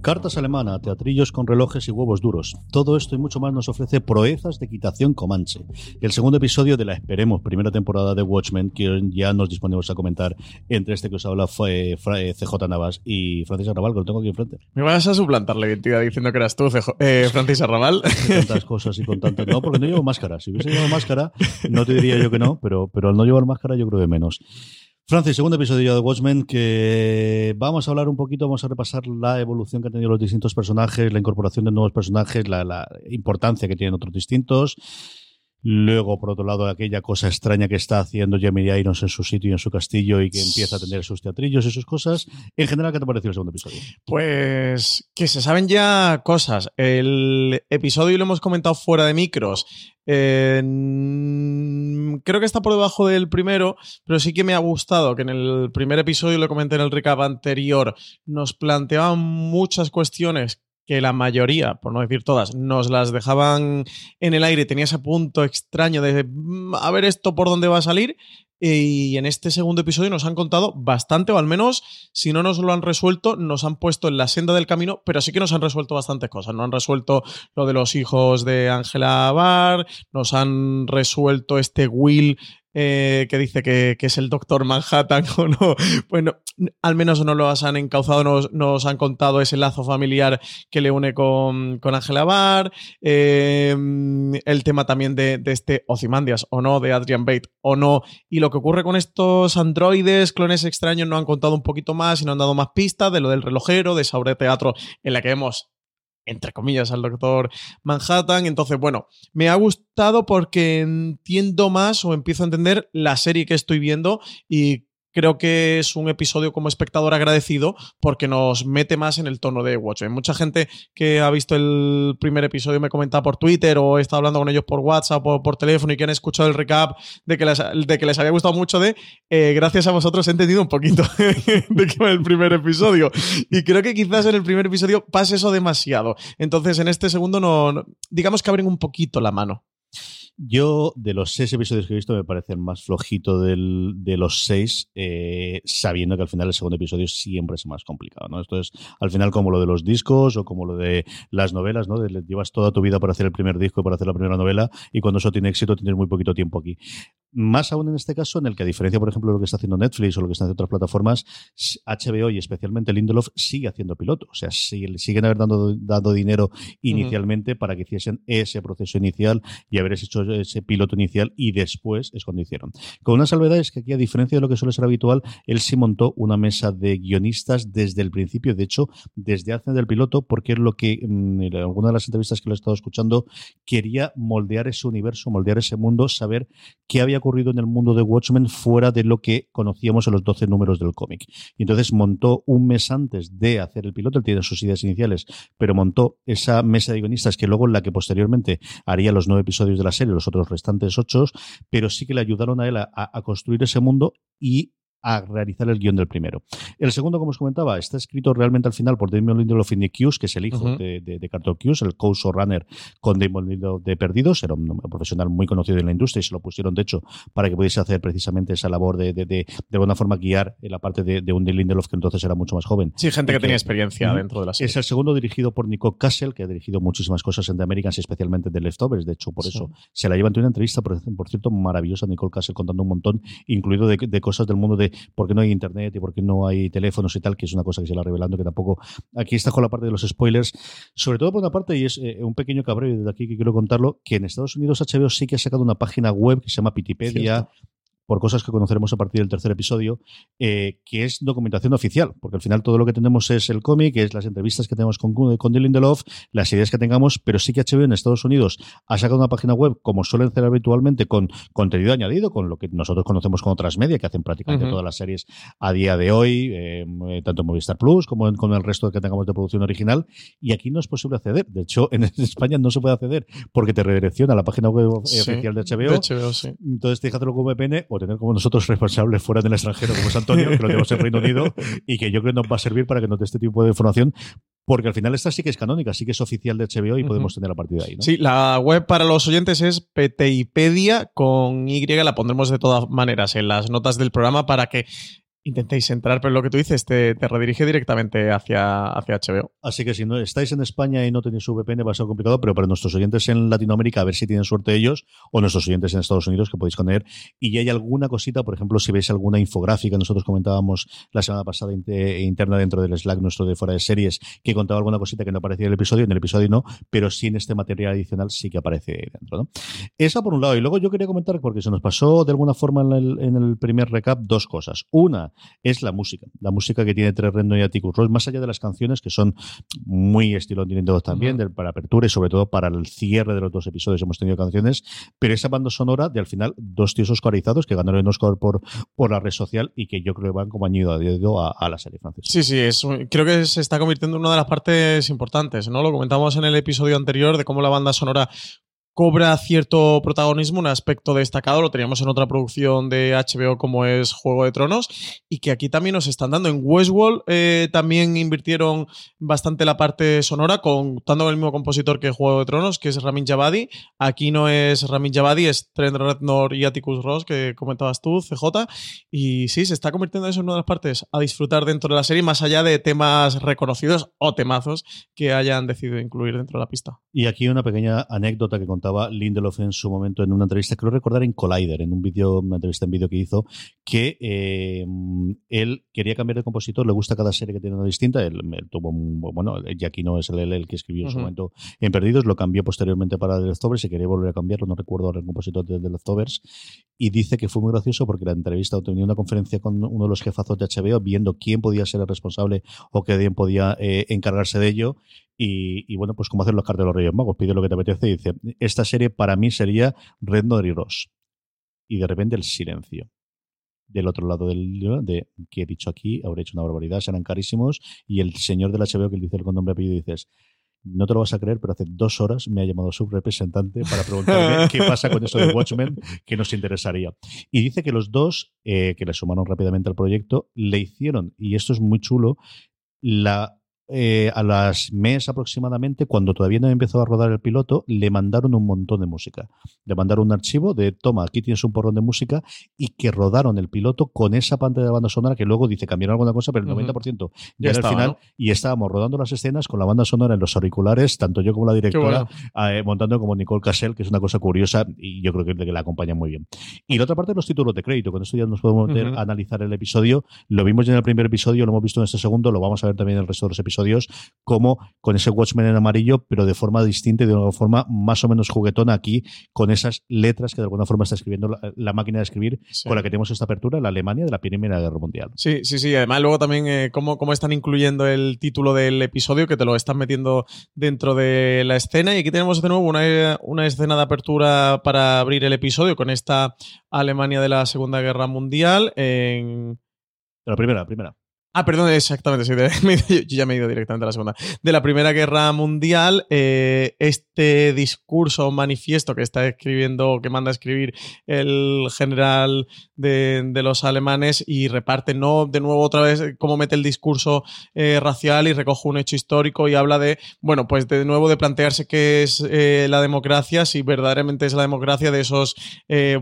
Cartas alemana, teatrillos con relojes y huevos duros. Todo esto y mucho más nos ofrece Proezas de Equitación Comanche. El segundo episodio de la, esperemos, primera temporada de Watchmen, que ya nos disponemos a comentar entre este que os habla fue CJ Navas y Francis Arrabal, que lo tengo aquí enfrente. Me vas a suplantar la identidad diciendo que eras tú, CJ, eh, Francis Arrabal. Tantas cosas y con tantas... No, porque no llevo máscara. Si hubiese llevado máscara, no te diría yo que no, pero, pero al no llevar máscara yo creo que menos. Francis, segundo episodio de Watchmen, que vamos a hablar un poquito, vamos a repasar la evolución que han tenido los distintos personajes, la incorporación de nuevos personajes, la, la importancia que tienen otros distintos. Luego, por otro lado, aquella cosa extraña que está haciendo Jeremy Irons en su sitio y en su castillo y que empieza a tener sus teatrillos y sus cosas. En general, ¿qué te pareció el segundo episodio? Pues que se saben ya cosas. El episodio lo hemos comentado fuera de micros. Eh, creo que está por debajo del primero, pero sí que me ha gustado que en el primer episodio, lo comenté en el recap anterior, nos planteaban muchas cuestiones que la mayoría, por no decir todas, nos las dejaban en el aire, tenía ese punto extraño de "Mm, a ver esto por dónde va a salir. Y en este segundo episodio nos han contado bastante, o al menos, si no nos lo han resuelto, nos han puesto en la senda del camino, pero sí que nos han resuelto bastantes cosas. No han resuelto lo de los hijos de Angela Barr, nos han resuelto este Will eh, que dice que, que, es el Doctor Manhattan o no. Bueno, al menos no lo han encauzado, nos, han contado ese lazo familiar que le une con, con Angela Barr. Eh, el tema también de, de, este Ozymandias o no, de Adrian Bate o no. Y lo que ocurre con estos androides, clones extraños, nos han contado un poquito más y nos han dado más pistas de lo del relojero, de esa obra de teatro en la que vemos entre comillas, al Doctor Manhattan. Entonces, bueno, me ha gustado porque entiendo más o empiezo a entender la serie que estoy viendo y creo que es un episodio como espectador agradecido porque nos mete más en el tono de Watchmen. Mucha gente que ha visto el primer episodio me comenta por Twitter o estado hablando con ellos por WhatsApp o por teléfono y que han escuchado el recap de que les, había gustado mucho de, eh, gracias a vosotros he entendido un poquito de qué va el primer episodio. Y creo que quizás en el primer episodio pase eso demasiado. Entonces en este segundo no digamos que abren un poquito la mano. Yo, de los seis episodios que he visto, me parece el más flojito del, de los seis, eh, sabiendo que al final el segundo episodio siempre es más complicado, ¿no? Esto es, al final, como lo de los discos o como lo de las novelas, ¿no? De, llevas toda tu vida para hacer el primer disco para hacer la primera novela, y cuando eso tiene éxito tienes muy poquito tiempo aquí. Más aún en este caso, en el que a diferencia, por ejemplo, de lo que está haciendo Netflix o lo que están haciendo otras plataformas, HBO y especialmente Lindelof sigue haciendo piloto. O sea, sigue, siguen haber dando, dado dinero inicialmente uh -huh. para que hiciesen ese proceso inicial y haber hecho ese piloto inicial y después es cuando hicieron. Con una salvedad es que aquí, a diferencia de lo que suele ser habitual, él sí montó una mesa de guionistas desde el principio, de hecho, desde hace del piloto, porque es lo que mm, en alguna de las entrevistas que lo he estado escuchando quería moldear ese universo, moldear ese mundo, saber qué había ocurrido en el mundo de Watchmen fuera de lo que conocíamos en los 12 números del cómic. Y entonces montó un mes antes de hacer el piloto, él tiene sus ideas iniciales, pero montó esa mesa de guionistas que luego en la que posteriormente haría los nueve episodios de la serie, los otros restantes ocho, pero sí que le ayudaron a él a, a construir ese mundo y a realizar el guion del primero. El segundo, como os comentaba, está escrito realmente al final por Damon Lindelof y Nick Hughes, que es el hijo uh -huh. de, de, de, Carter Hughes, el co-runner con Damon Lindelof de Perdidos, era un profesional muy conocido en la industria y se lo pusieron, de hecho, para que pudiese hacer precisamente esa labor de, de, de, de alguna forma guiar en la parte de, de un Lindelof que entonces era mucho más joven. Sí, gente que, que, tenía experiencia uh -huh. dentro de la serie. Es el segundo dirigido por Nico Castle, que ha dirigido muchísimas cosas en The Americans, especialmente de Leftovers, de hecho, por sí. eso se la lleva ante una entrevista, por, por cierto, maravillosa, Nicole Castle contando un montón, incluido de, de cosas del mundo de por qué no hay internet y porque no hay teléfonos y tal, que es una cosa que se la revelando que tampoco aquí está con la parte de los spoilers, sobre todo por una parte, y es eh, un pequeño cabreo desde aquí que quiero contarlo, que en Estados Unidos HBO sí que ha sacado una página web que se llama Pitipedia, por cosas que conoceremos a partir del tercer episodio, eh, que es documentación oficial, porque al final todo lo que tenemos es el cómic, es las entrevistas que tenemos con, con Dylan Delof, las ideas que tengamos, pero sí que HBO en Estados Unidos ha sacado una página web, como suelen hacer habitualmente, con contenido añadido, con lo que nosotros conocemos con otras medias, que hacen prácticamente todas las series a día de hoy, eh, tanto en Movistar Plus como en, con el resto que tengamos de producción original, y aquí no es posible acceder. De hecho, en España no se puede acceder porque te redirecciona a la página web oficial de HBO. Entonces, tienes que hacerlo con VPN o tener como nosotros responsables fuera del extranjero, como es Antonio, que lo tenemos en Reino Unido, y que yo creo que nos va a servir para que nos dé este tipo de información, porque al final esta sí que es canónica, sí que es oficial de HBO y podemos tener a partir de ahí. ¿no? Sí, la web para los oyentes es Peteipedia con Y, la pondremos de todas maneras en las notas del programa para que intentéis entrar, pero lo que tú dices te, redirige directamente hacia, hacia HBO. Así que si no estáis en España y no tenéis VPN va a ser complicado, pero para nuestros oyentes en Latinoamérica, a ver si tienen suerte ellos, o nuestros oyentes en Estados Unidos que podéis poner. Y ya hay alguna cosita, por ejemplo, si veis alguna infográfica, nosotros comentábamos la semana pasada interna dentro del Slack nuestro de fuera de series, que contaba alguna cosita que no aparecía en el episodio, en el episodio no, pero sí en este material adicional sí que aparece dentro. ¿no? Esa por un lado. Y luego yo quería comentar, porque se nos pasó de alguna forma en el, en el primer recap, dos cosas. Una, es la música. La música que tiene Tres Rendo y Atticus Ross, más allá de las canciones que son muy estilo Nintendo también, para apertura y sobre todo para el cierre de los dos episodios hemos tenido canciones, pero esa banda sonora de al final dos tíos oscarizados que ganaron el Oscar por, por la red social y que yo creo que van como añadido a, a, la serie francesa. Sí, sí, es, creo que se está convirtiendo en una de las partes importantes, ¿no? Lo comentamos en el episodio anterior de cómo la banda sonora cobra cierto protagonismo, un aspecto destacado, lo teníamos en otra producción de HBO como es Juego de Tronos, y que aquí también nos están dando. En Westworld eh, también invirtieron bastante la parte sonora, contando con el mismo compositor que Juego de Tronos, que es Ramin Javadi. Aquí no es Ramin Javadi, es Trent Reznor y Atticus Ross, que comentabas tú, CJ. Y sí, se está convirtiendo eso en una de las partes a disfrutar dentro de la serie, más allá de temas reconocidos o temazos que hayan decidido incluir dentro de la pista. Y aquí una pequeña anécdota que Lindelof en su momento en una entrevista, creo recordar en Collider, en un vídeo, una entrevista en vídeo que hizo, que eh, él quería cambiar de compositor, le gusta cada serie que tiene una distinta, él, tuvo un, bueno, Jackie no es el, el, que escribió en su momento en Perdidos, lo cambió posteriormente para The Leftovers y quería volver a cambiarlo, no recuerdo ahora el compositor de The Leftovers, y dice que fue muy gracioso porque la entrevista tenía una conferencia con uno de los jefazos de HBO viendo quién podía ser el responsable o quién podía eh, encargarse de ello y, bueno, pues como hacen los cartas de los Reyes Magos, pide lo que te apetece y dice, esta serie para mí sería Red y Ross. Y de repente el silencio. Del otro lado del de que he dicho aquí, habré hecho una barbaridad, serán carísimos. Y el señor del HBO que le dice el con nombre apellido dices, no te lo vas a creer, pero hace dos horas me ha llamado su representante para preguntarme qué pasa con eso de Watchmen, que nos interesaría. Y dice que los dos, eh, que le sumaron rápidamente al proyecto, le hicieron, y esto es muy chulo, la eh, a las mes aproximadamente, cuando todavía no empezó a rodar el piloto, le mandaron un montón de música. Le mandaron un archivo de, toma, aquí tienes un porrón de música, y que rodaron el piloto con esa pantalla de banda sonora que luego dice, cambiaron alguna cosa, pero el 90% ya, era el final. Y estábamos rodando las escenas con la banda sonora en los auriculares, tanto yo como la directora, eh, montando como Nicole Cassell, que es una cosa curiosa y yo creo que, que la acompaña muy bien. Y la otra parte, los títulos de crédito. Con esto ya nos podemos meter a analizar el episodio. Lo vimos ya en el primer episodio, lo hemos visto en este segundo, lo vamos a ver también en el resto de los episodios episodios, como con ese Watchmen en amarillo, pero de forma distinta y de una forma más o menos juguetona aquí, con esas letras que de alguna forma está escribiendo la, máquina de escribir con la que tenemos esta apertura, la Alemania de la Primera Guerra Mundial. Sí, sí, sí. Además, luego también eh, cómo, cómo, están incluyendo el título del episodio, que te lo están metiendo dentro de la escena. Y aquí tenemos de nuevo una, una escena de apertura para abrir el episodio con esta Alemania de la Segunda Guerra Mundial. En... La primera, la primera. Ah, perdón, exactamente, sí, ya me he ido directamente a la segunda. De la Primera Guerra Mundial, eh, este discurso manifiesto que está escribiendo, que manda a escribir el general de, los alemanes y reparte, ¿no? De nuevo, otra vez, cómo mete el discurso eh, racial y recoge un hecho histórico y habla de, bueno, pues de nuevo de plantearse qué es eh, la democracia, si verdaderamente es la democracia de esos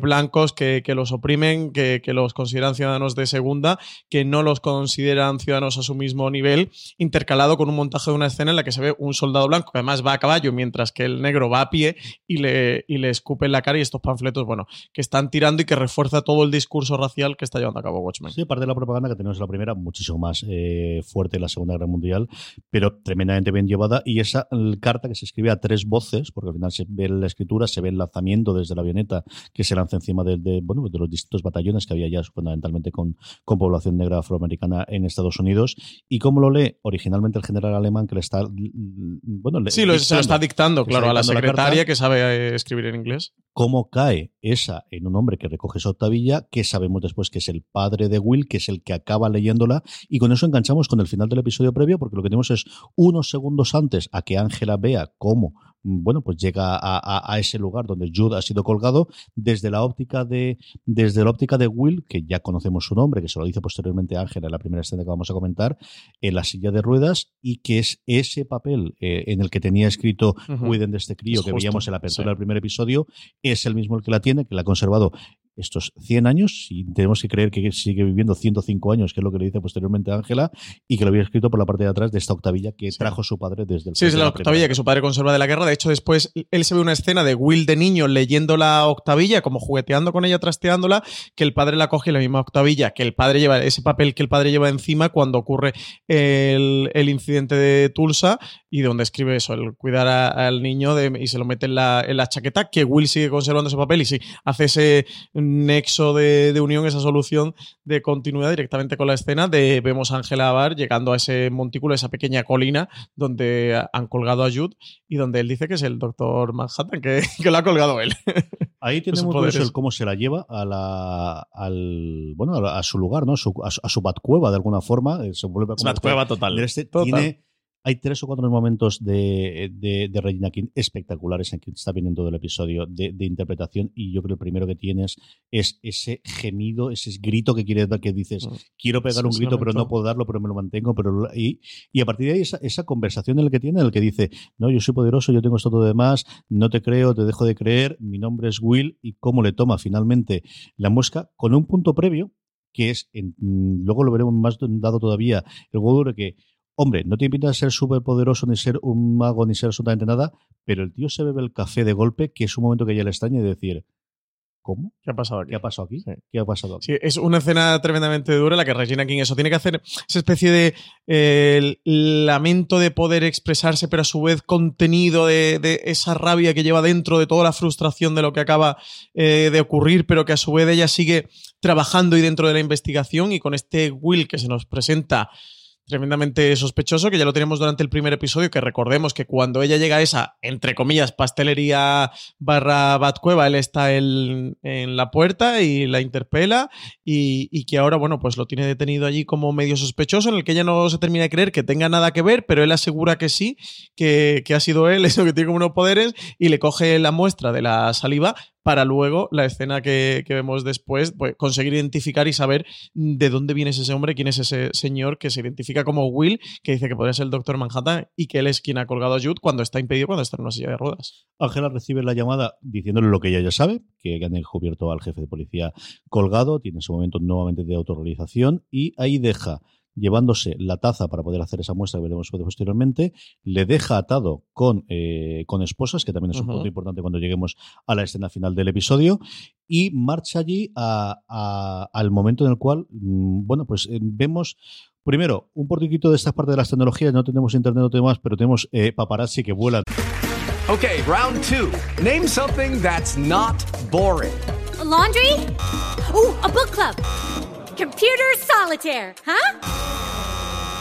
blancos que, los oprimen, que, que los consideran ciudadanos de segunda, que no los consideran eran ciudadanos a su mismo nivel, intercalado con un montaje de una escena en la que se ve un soldado blanco que además va a caballo mientras que el negro va a pie y le, y le escupe en la cara y estos panfletos, bueno, que están tirando y que refuerza todo el discurso racial que está llevando a cabo Watchmen. Sí, parte de la propaganda que tenemos en la primera, muchísimo más eh, fuerte en la Segunda Guerra Mundial, pero tremendamente bien llevada. Y esa carta que se escribe a tres voces, porque al final se ve la escritura, se ve el lanzamiento desde la avioneta que se lanza encima de, bueno, de los distintos batallones que había ya fundamentalmente con, con población negra afroamericana en Estados Unidos. ¿Y cómo lo lee? Originalmente el general alemán que le está. Bueno, sí, lo, se lo está dictando, claro, a la secretaria que sabe eh, escribir en inglés. ¿Cómo cae esa en un hombre que recoge esa octavilla, que sabemos después que es el padre de Will, que es el que acaba leyéndola? Y con eso enganchamos con el final del episodio previo, porque lo que tenemos es unos segundos antes a que Ángela vea cómo Mm, bueno, pues llega a, ese lugar donde Jude ha sido colgado desde la óptica de desde la óptica de Will, que ya conocemos su nombre, que se lo dice posteriormente Ángela en la primera escena que vamos a comentar, en la silla de ruedas y que es ese papel eh, en el que tenía escrito Cuiden de este crío que veíamos en la apertura del primer episodio, es el mismo el que la tiene, que la ha conservado estos 100 años y tenemos que creer que sigue viviendo 105 años, que es lo que le dice posteriormente Ángela, y que lo había escrito por la parte de atrás de esta octavilla que trajo su padre desde el Sí, es la octavilla que su padre conserva de la guerra. De hecho, después él se ve una escena de Will de niño leyendo la octavilla, como jugueteando con ella, trasteándola, que el padre la coge la misma octavilla, que el padre lleva, ese papel que el padre lleva encima cuando ocurre el, incidente de Tulsa y donde escribe eso, el cuidar al niño y se lo mete en la, en la chaqueta, que Will sigue conservando ese papel y sí, hace ese nexo de, unión, esa solución de continuidad directamente con la escena de vemos a Ángela Abar llegando a ese montículo, esa pequeña colina donde han colgado a Jude y donde él dice que es el doctor Manhattan, que, lo ha colgado él. Ahí tiene muy el cómo se la lleva a la, al, bueno, a, su lugar, ¿no? a, su, a su Batcueva de alguna forma. Eh, se vuelve a Batcueva total. Este Tiene hay tres o cuatro momentos de, de, Regina King espectaculares en que está viniendo todo el episodio de, interpretación y yo creo que el primero que tienes es ese gemido, ese grito que quieres dar, que dices, mm. quiero pegar un grito pero no puedo darlo, pero me lo mantengo, pero y, y a partir de ahí esa, esa, conversación en la que tiene, en el que dice, no, yo soy poderoso, yo tengo esto todo demás, no te creo, te dejo de creer, mi nombre es Will y cómo le toma finalmente la muesca con un punto previo que es, luego lo veremos más dado todavía, el juego que Hombre, no te pinta a ser súper poderoso, ni ser un mago, ni ser absolutamente nada, pero el tío se bebe el café de golpe, que es un momento que ya le extraña y decir, ¿Cómo? ¿Qué ha pasado aquí? ¿Qué ha pasado aquí? ¿Qué ha pasado Sí, es una escena tremendamente dura la que Regina King eso tiene que hacer esa especie de lamento de poder expresarse, pero a su vez contenido de, esa rabia que lleva dentro, de toda la frustración de lo que acaba eh, de ocurrir, pero que a su vez ella sigue trabajando y dentro de la investigación y con este Will que se nos presenta tremendamente sospechoso, que ya lo tenemos durante el primer episodio, que recordemos que cuando ella llega a esa, entre comillas, pastelería barra Batcueva, él está en, la puerta y la interpela y, que ahora, bueno, pues lo tiene detenido allí como medio sospechoso, en el que ella no se termina de creer que tenga nada que ver, pero él asegura que sí, que, que ha sido él, eso que tiene como unos poderes, y le coge la muestra de la saliva, para luego la escena que, vemos después, pues, conseguir identificar y saber de dónde viene ese hombre, quién es ese señor que se identifica como Will, que dice que podría ser el Doctor Manhattan y que él es quien ha colgado a Jude cuando está impedido, cuando está en una silla de ruedas. Ángela recibe la llamada diciéndole lo que ella ya sabe, que han descubierto al jefe de policía colgado, tiene ese momento nuevamente de autorrealización y ahí deja llevándose la taza para poder hacer esa muestra que veremos posteriormente, le deja atado con, eh, con esposas, que también es un punto importante cuando lleguemos a la escena final del episodio, y marcha allí al momento en el cual, mm, bueno, pues eh, vemos Primero, un portiquito de esta parte de las tecnologías, no tenemos internet, no tenemos más, pero tenemos eh, paparazzi que vuelan. Ok, round two. Name something that's not boring. laundry? Uh, a book club. Computer solitaire, huh?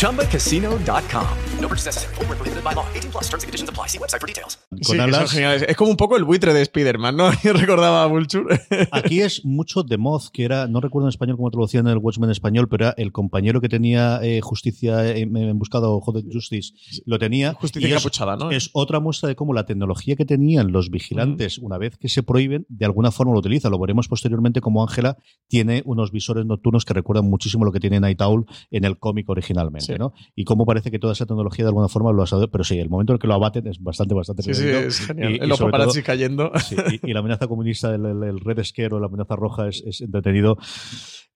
ChumbaCasino.com. No purchase necessary. Full prohibited by law. 18 plus terms and conditions apply. See website for details. Sí, Es como un poco el buitre de Spider-Man, ¿no? Yo recordaba a Vulture. Aquí es mucho de Moth, que era, no recuerdo en español cómo traducían en el Watchmen español, pero era el compañero que tenía eh, justicia en, en buscado Joder Justice. Lo tenía. Justicia capuchada, ¿no? Es otra muestra de cómo la tecnología que tenían los vigilantes, una vez que se prohíben, de alguna forma lo utilizan. Lo veremos posteriormente como Ángela tiene unos visores nocturnos que recuerdan muchísimo lo que tiene Night Owl en el cómic originalmente, Sí. ¿No? Y cómo parece que toda esa tecnología de alguna forma lo ha sabido, pero sí, el momento en el que lo abaten es bastante, bastante Sí, sí, es genial. Y- y Los paparazzi cayendo. Sí, y, y la amenaza comunista, el, el- el Red Scare o la amenaza roja es, es entretenido.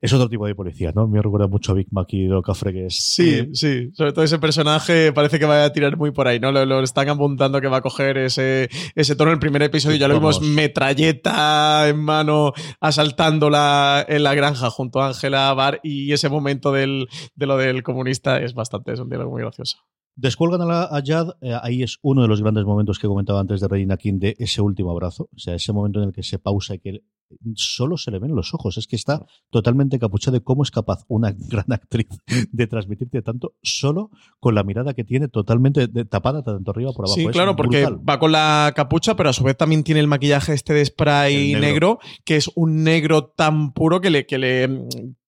Es otro tipo de policía, ¿no? Me recuerda mucho a Big Mac y Del Cafre, que es. Sí, eh, sí. Sobre todo ese personaje parece que va a tirar muy por ahí, ¿no? Lo, lo están apuntando que va a coger ese, ese tono. En el primer episodio ya lo vimos metralleta en mano asaltando la, en la granja junto a Ángela Bar y ese momento del, de lo del comunista es bastante, es un diálogo muy gracioso. Descuelgan a, la, a Jad, eh, ahí es uno de los grandes momentos que comentaba antes de Regina King de ese último abrazo, o sea, ese momento en el que se pausa y que solo se le ven los ojos, es que está totalmente capuchado de cómo es capaz una gran actriz de transmitirte tanto solo con la mirada que tiene totalmente tapada tanto arriba por abajo. Sí, Es claro, porque brutal. va con la capucha, pero a su vez también tiene el maquillaje este de spray negro. negro. que es un negro tan puro que le, que le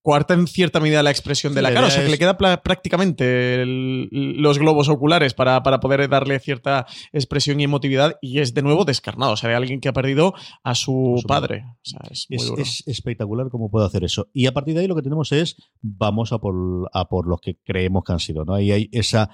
coarta en cierta medida la expresión de la la cara. O sea, que es- le queda prácticamente el- los globos oculares para, para poder darle cierta expresión y emotividad. Y es de nuevo descarnado, o sea, de alguien que ha perdido a su, padre. O sea, es muy Es, duro. es espectacular cómo puede hacer eso. Y a partir de ahí lo que tenemos es, vamos a por, a por los que creemos que han sido. ¿no? Ahí hay esa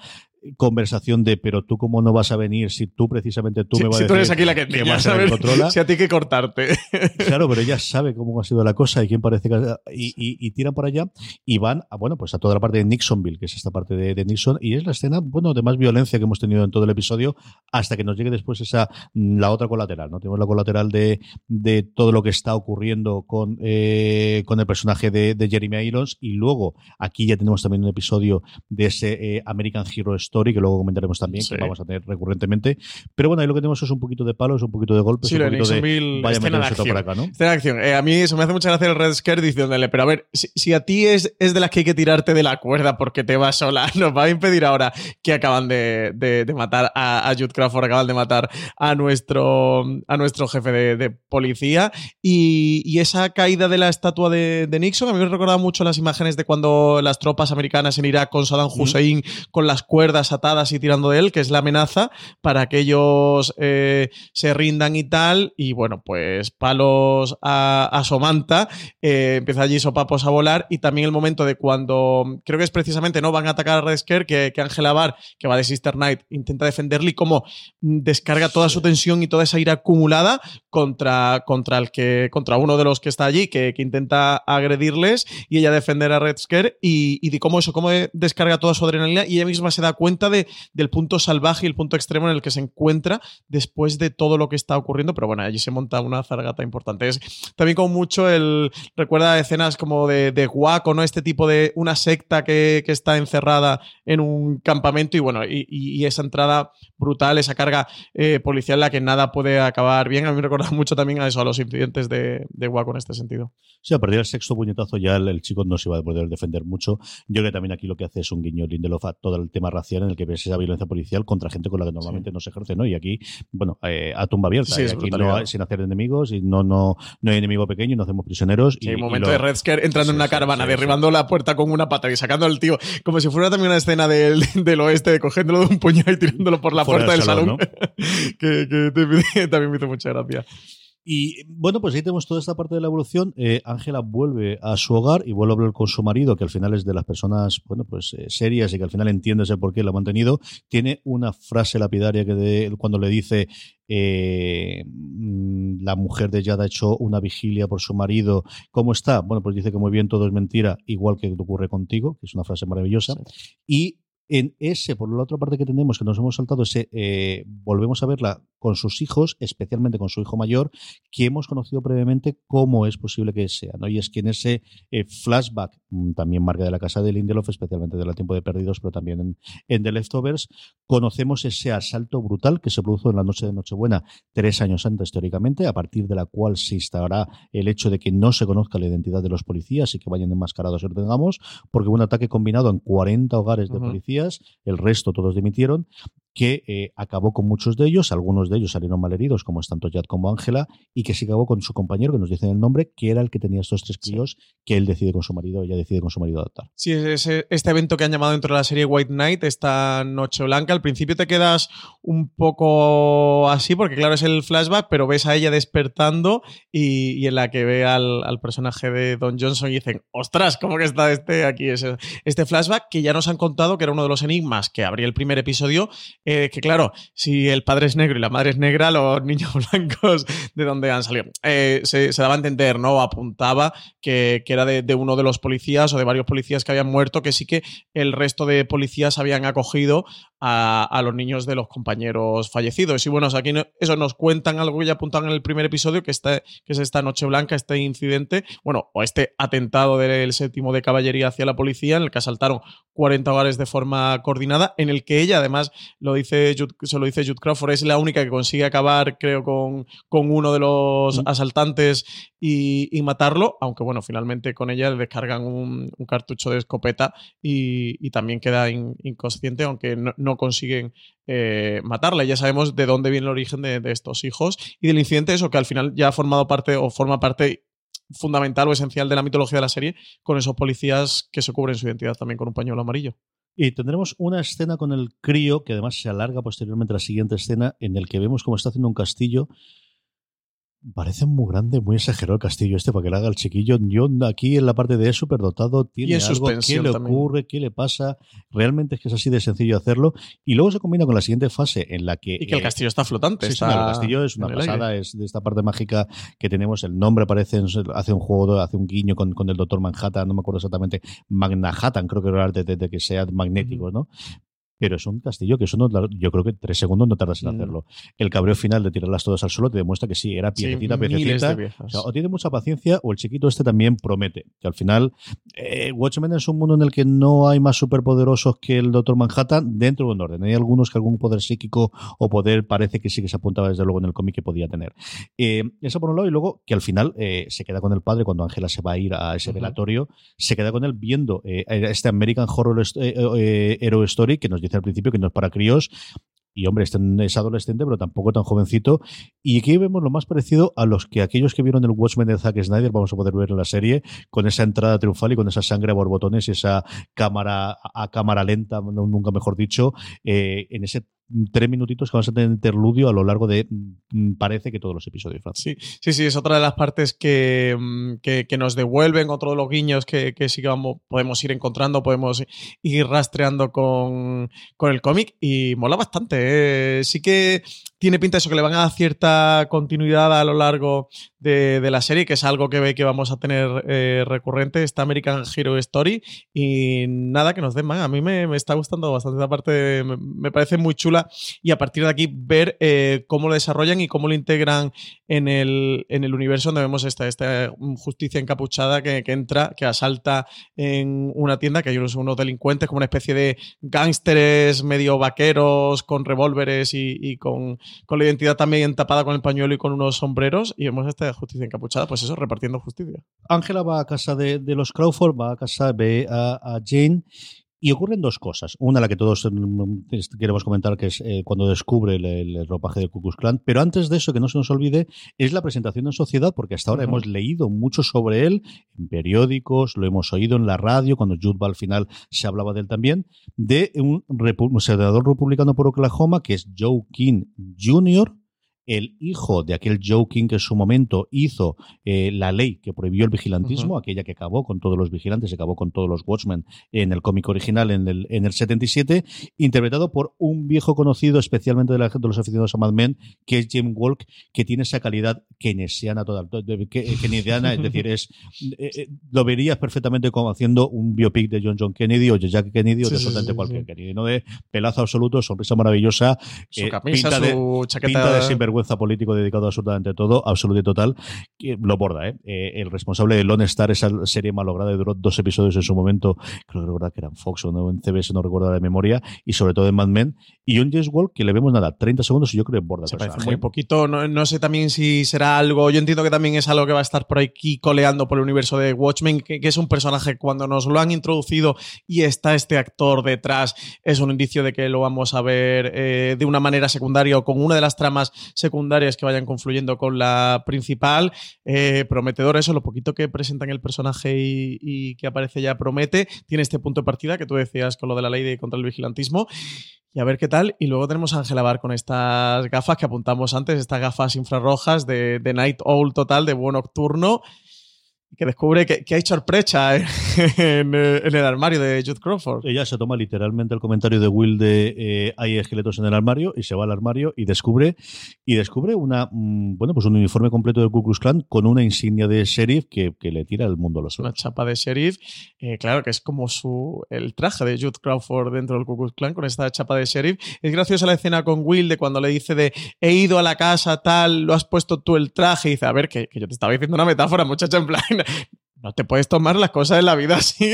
conversación de, pero tú cómo no vas a venir si tú precisamente tú Si- me vas si a tú eres decir aquí la que, que vas a ver controla. si a ti que cortarte. Claro, pero ella sabe cómo ha sido la cosa y quién parece que. Y, y- y tiran para allá y van a, bueno, pues a toda la parte de Nixonville, que es esta parte de, de Nixon, y es la escena, bueno, de más violencia que hemos tenido en todo el episodio, hasta que nos llegue después esa, la otra colateral, ¿no? Tenemos la colateral de, de todo lo que está ocurriendo con, eh, con el personaje de, de Jeremy Irons, y luego aquí ya tenemos también un episodio de ese eh, American Hero Story, que luego comentaremos también, Sí. que vamos a tener recurrentemente. Pero bueno, ahí lo que tenemos es un poquito de palos, un poquito de golpes, Sí, un de poquito de. Nixonville, Vaya escena de acción. por acá, ¿no? Escena de acción. Eh, a mí eso me hace mucha gracia el Red Scare diciéndole, pero a ver, si, si a ti es, es de las que hay que tirarte de la cuerda porque te vas sola, nos va a impedir ahora que acaban de, de- de matar a, a Jude Crawford, acaban de matar a nuestro, a nuestro jefe de, de policía. Y, y esa caída de la estatua de, de Nixon, a mí me recordaba mucho las imágenes de cuando las tropas americanas en Irak con Saddam Hussein con las cuerdas atadas y tirando de él, que es la amenaza para que ellos eh, se rindan y tal. Y bueno, pues palos a, a Somanta, eh, empieza allí sopapos a volar. Y también el momento de cuando, creo que es precisamente, ¿no? Van a atacar a Red Scare, que, que Angela Bar, que va de Sister Knight, intenta defenderle y como descarga toda su tensión y toda esa ira acumulada contra, contra el que, contra uno de los que está allí, que, que intenta agredirles y ella defender a Red Scare y, y de cómo eso, cómo descarga toda su adrenalina y ella misma se da cuenta de, del punto salvaje y el punto extremo en el que se encuentra después de todo lo que está ocurriendo, pero bueno, allí se monta una zargata importante. Es también con mucho el, recuerda escenas como de, de Guaco, ¿no? Este tipo de una secta que, que está encerrada en un campamento y bueno, y, esa entrada brutal, esa carga eh, policial en la que nada puede acabar bien. A mí me recuerda mucho también a eso, a los incidentes de, de Guaco en este sentido. Sí, a partir del sexto puñetazo ya el, el chico no se va a poder defender mucho. Yo creo que también aquí lo que hace es un guiño Lindelof a todo el tema racial en el que ves esa violencia policial contra gente con la que normalmente no se ejerce, ¿no? Y aquí, bueno, eh, a tumba abierta. Sí, Y es aquí no hay- sin hacer enemigos y no, no, no hay enemigo pequeño, no hacemos prisioneros. Sí, y, hay un y momento lo- de Red Scare entrando en Sí, una sí, caravana, sí, derribando la puerta con una pata y sacando al tío, como si fuera también una escena del, del oeste, de cogiéndolo de un puñado y tirándolo por la Fuera puerta del salón. salón, que que te- también me hizo mucha gracia. Y bueno, pues ahí tenemos toda esta parte de la evolución. Eh, Ángela vuelve a su hogar y vuelve a hablar con su marido, que al final es de las personas, bueno, pues eh, serias y que al final entiendes el por qué lo ha mantenido. Tiene una frase lapidaria que de- cuando le dice eh, mm, la mujer de Jada ha hecho una vigilia por su marido. ¿Cómo está? Bueno, pues dice que muy bien, todo es mentira, igual que ocurre contigo, que es una frase maravillosa. Y en ese, por la otra parte que tenemos, que nos hemos saltado, ese eh, volvemos a verla con sus hijos, especialmente con su hijo mayor, que hemos conocido previamente cómo es posible que sea. ¿no? Y es que en ese eh, flashback, mm, también marca de la casa de Lindelof, especialmente del tiempo de perdidos, pero también en, en The Leftovers, conocemos ese asalto brutal que se produjo en la noche de Nochebuena, tres años antes teóricamente, a partir de la cual se instaurará el hecho de que no se conozca la identidad de los policías y que vayan enmascarados y lo tengamos, porque hubo un ataque combinado en 40 hogares de policías, el resto todos dimitieron, que eh, acabó con muchos de ellos, algunos de ellos salieron malheridos, como es tanto Jad como Ángela, y que se acabó con su compañero, que nos dicen el nombre, que era el que tenía estos tres críos, que él decide con su marido, ella decide con su marido adoptar. Sí, es este evento que han llamado dentro de la serie White Knight, esta Noche Blanca. Al principio te quedas un poco así, porque claro, es el flashback, pero ves a ella despertando y, en la que ve al, personaje de Don Johnson y dicen, ostras, ¿cómo que está este aquí? este flashback que ya nos han contado que era uno de los enigmas que abría el primer episodio, eh, que claro, si el padre es negro y la madre es negra, los niños blancos de dónde han salido. Eh, se, daba a entender, ¿no? Apuntaba que, era de, uno de los policías o de varios policías que habían muerto, que sí que el resto de policías habían acogido a, los niños de los compañeros fallecidos. Y bueno, aquí eso nos cuentan algo que ya apuntaban en el primer episodio, que, está, que es esta Noche Blanca, este incidente, bueno, o este atentado del séptimo de caballería hacia la policía, en el que asaltaron 40 hogares de forma coordinada, en el que ella, además, lo dice se lo dice Jude Crawford, es la única que consigue acabar, creo, con, con uno de los mm. asaltantes y, matarlo, aunque bueno, finalmente con ella le descargan un, cartucho de escopeta y, también queda inconsciente, aunque no, consiguen eh, matarla. Ya sabemos de dónde viene el origen de, de estos hijos y del incidente, eso que al final ya ha formado parte o forma parte fundamental o esencial de la mitología de la serie, con esos policías que se cubren su identidad también con un pañuelo amarillo. Y tendremos una escena con el crío, que además se alarga posteriormente a la siguiente escena, en el que vemos cómo está haciendo un castillo Parece muy grande, muy exagerado el castillo este para que le haga el chiquillo. Yo aquí en la parte de superdotado tiene algo. ¿Qué le ocurre? ¿Qué le pasa? Realmente es que es así de sencillo hacerlo. Y luego se combina con la siguiente fase en la que. Y que el eh, castillo está flotante. Sí, el castillo es una pasada, es de esta parte mágica que tenemos. El nombre parece, hace un juego, hace un guiño con, el Doctor Manhattan, no me acuerdo exactamente. Manhattan, creo que era de, de, de que sea magnético, ¿no? Pero es un castillo que eso no, yo creo que tres segundos no tardas en mm. hacerlo. El cabreo final de tirarlas todas al suelo te demuestra que sí, era piececita, piececita. O, tiene mucha paciencia o el chiquito este también promete. Que al final, eh, Watchmen es un mundo en el que no hay más superpoderosos que el Doctor Manhattan dentro de un orden. Hay algunos que algún poder psíquico o poder parece que sí que se apuntaba desde luego en el cómic que podía tener. Eh, eso por un lado y luego que al final eh, se queda con el padre cuando Ángela se va a ir a ese velatorio, se queda con él viendo este American Horror Hero Story que nos dice al principio que no es para críos. Y hombre, este es adolescente, pero tampoco tan jovencito. Y aquí vemos lo más parecido a los que aquellos que vieron el Watchmen de Zack Snyder vamos a poder ver en la serie, con esa entrada triunfal y con esa sangre a borbotones y esa cámara a cámara lenta, nunca mejor dicho, eh, en ese tres minutitos que vamos a tener interludio a lo largo de, mm, parece que todos los episodios. Sí, sí, sí, es otra de las partes que, mm, que, nos devuelven, otro de los guiños que, que sí que podemos ir encontrando, podemos ir rastreando con, con el cómic y mola bastante. ¿eh? Sí que tiene pinta de eso, que le van a dar cierta continuidad a lo largo de, la serie, que es algo que ve que vamos a tener eh, recurrente, esta American Hero Story. Y nada, que nos den más. A mí me, está gustando bastante esta parte, me, parece muy chula. Y a partir de aquí ver eh, cómo lo desarrollan y cómo lo integran en el, en el universo donde vemos esta, esta justicia encapuchada que, entra, que asalta en una tienda, que hay unos, unos delincuentes como una especie de gángsteres medio vaqueros con revólveres y con con la identidad también tapada con el pañuelo y con unos sombreros y vemos esta justicia encapuchada, pues eso, repartiendo justicia. Ángela va a casa de, los Crawford, va a casa, ve a, Jane y ocurren dos cosas. Una, la que todos mm, queremos comentar, que es eh, cuando descubre el, ropaje del Ku Klux Klan. Pero antes de eso, que no se nos olvide, es la presentación en sociedad, porque hasta ahora hemos leído mucho sobre él en periódicos, lo hemos oído en la radio, cuando Jude al final se hablaba de él también, de un, un senador republicano por Oklahoma, que es Joe King Jr., el hijo de aquel Joe King que en su momento hizo eh, la ley que prohibió el vigilantismo, aquella que acabó con todos los vigilantes, acabó con todos los Watchmen en el cómic original en el, en el 77, interpretado por un viejo conocido especialmente de, la, de los aficionados a Mad Men, que es Jim Walk, que tiene esa calidad keynesiana toda, keynesiana, es decir, es eh, eh, lo verías perfectamente como haciendo un biopic de John John Kennedy o de Jack Kennedy o de cualquier Kennedy, no de pelazo absoluto, sonrisa maravillosa, su camisa, su chaqueta. de vergüenza político dedicado a absolutamente todo, absoluto y total, que lo borda, ¿eh? Eh, El responsable de Lone Star, esa serie malograda, y duró dos episodios en su momento, creo que recordar que eran Fox o no, en CBS, no recuerdo de memoria, y sobre todo en Mad Men, y un James Wall que le vemos nada, 30 segundos y yo creo que borda Se parece muy poquito. No, no sé también si será algo. Yo entiendo que también es algo que va a estar por aquí coleando por el universo de Watchmen, que, que es un personaje cuando nos lo han introducido y está este actor detrás, es un indicio de que lo vamos a ver eh, de una manera secundaria o con una de las tramas secundarias que vayan confluyendo con la principal. Eh, prometedor eso, lo poquito que presentan el personaje y, que aparece ya promete. Tiene este punto de partida que tú decías con lo de la ley de contra el vigilantismo y a ver qué tal. Y luego tenemos a Ángela Bar con estas gafas que apuntamos antes, estas gafas infrarrojas de, de Night Owl total, de buen nocturno, que descubre que, que hay sorpresa en, en, eh, en el armario de Jude Crawford. Ella se toma literalmente el comentario de Will de eh, hay esqueletos en el armario y se va al armario y descubre y descubre una mm, bueno pues un uniforme completo del Ku Klux Klan con una insignia de sheriff que, que le tira el mundo a los Una ojos. chapa de sheriff, eh, claro que es como su el traje de Jude Crawford dentro del Ku Klux Klan con esta chapa de sheriff. Es graciosa la escena con Will de cuando le dice de he ido a la casa tal, lo has puesto tú el traje y dice, a ver, que, que yo te estaba diciendo una metáfora, muchacha, en plan, no te puedes tomar las cosas en la vida así.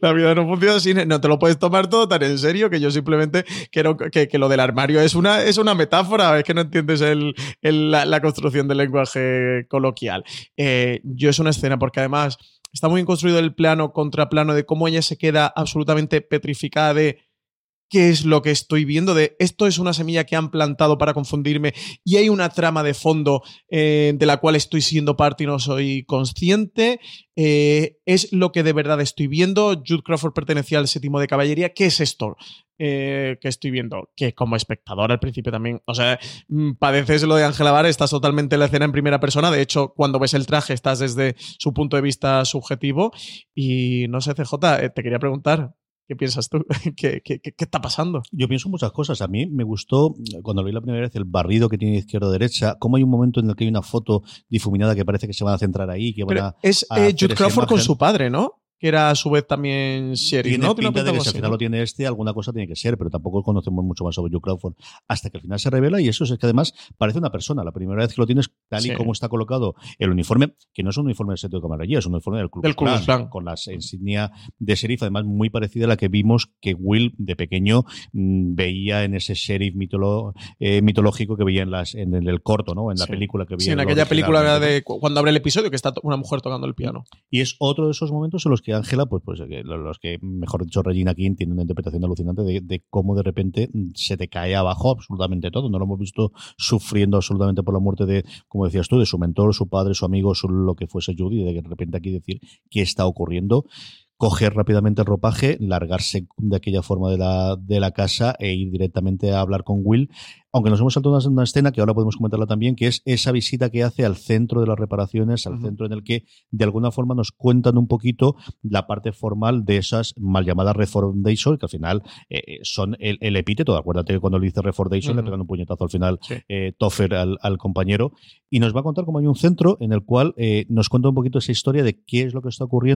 la vida no funciona así. No te lo puedes tomar todo tan en serio que yo simplemente quiero que, que lo del armario es una, es una metáfora. Es que no entiendes el- la, la construcción del lenguaje coloquial. Eh, yo es una escena porque además está muy bien construido el plano contra plano de cómo ella se queda absolutamente petrificada de qué es lo que estoy viendo, de esto es una semilla que han plantado para confundirme y hay una trama de fondo eh, de la cual estoy siendo parte y no soy consciente. Eh, es lo que de verdad estoy viendo. Jude Crawford pertenecía al séptimo de caballería. ¿Qué es esto? eh, que estoy viendo, que como espectador al principio también, o sea, mm, padeces lo de Ángela Bar, estás totalmente en la escena en primera persona, de hecho, cuando ves el traje estás desde su punto de vista subjetivo y no sé, CJ, te quería preguntar, ¿qué piensas tú? ¿Qué, qué, qué- está pasando? Yo pienso muchas cosas. A mí me gustó, cuando lo vi la primera vez, el barrido que tiene izquierda-derecha, cómo hay un momento en el que hay una foto difuminada que parece que se van a centrar ahí, que van Pero a... es a eh, Jude Crawford con su padre, ¿no? Que era a su vez también sheriff, Tiene ¿no? Tiene pinta de pinta que si al final lo tiene este, alguna cosa tiene que ser, pero tampoco conocemos mucho más sobre Joe Crawford. Hasta que al final se revela y eso es que además parece una persona. La primera vez que lo tienes tal y Sí. como está colocado el uniforme, que no es un uniforme del sitio de camarilla, es un uniforme del Ku Del Klan. con las insignia de sheriff, además muy parecida a la que vimos que Will de pequeño mm, veía en ese sheriff mitolo- eh, mitológico que veía en, las, en el, corto, ¿no? En la Sí. película que veía. Sí, en aquella película de cu- cuando abre el episodio que está una mujer tocando el piano. Y es otro de esos momentos en los que Ángela, pues, pues los que, mejor dicho, Regina King tiene una interpretación alucinante de, de cómo de repente se te cae abajo absolutamente todo. No lo hemos visto sufriendo absolutamente por la muerte de, como decías tú, de su mentor, su padre, su amigo, su, lo que fuese Judy, de que de repente aquí decir qué está ocurriendo coger rápidamente el ropaje, largarse de aquella forma de la, de la casa e ir directamente a hablar con Will. Aunque nos hemos saltado una, una escena que ahora podemos comentarla también, que es esa visita que hace al centro de las reparaciones, al centro en el que de alguna forma nos cuentan un poquito la parte formal de esas mal llamadas Reformation, que al final eh, eh, son el, el epíteto. Acuérdate que cuando le dice Reformation le Ujú. pegan un puñetazo al final Sí. eh, Toffer al, al compañero. Y nos va a contar cómo hay un centro en el cual eh, nos cuenta un poquito esa historia de qué es lo que está ocurriendo.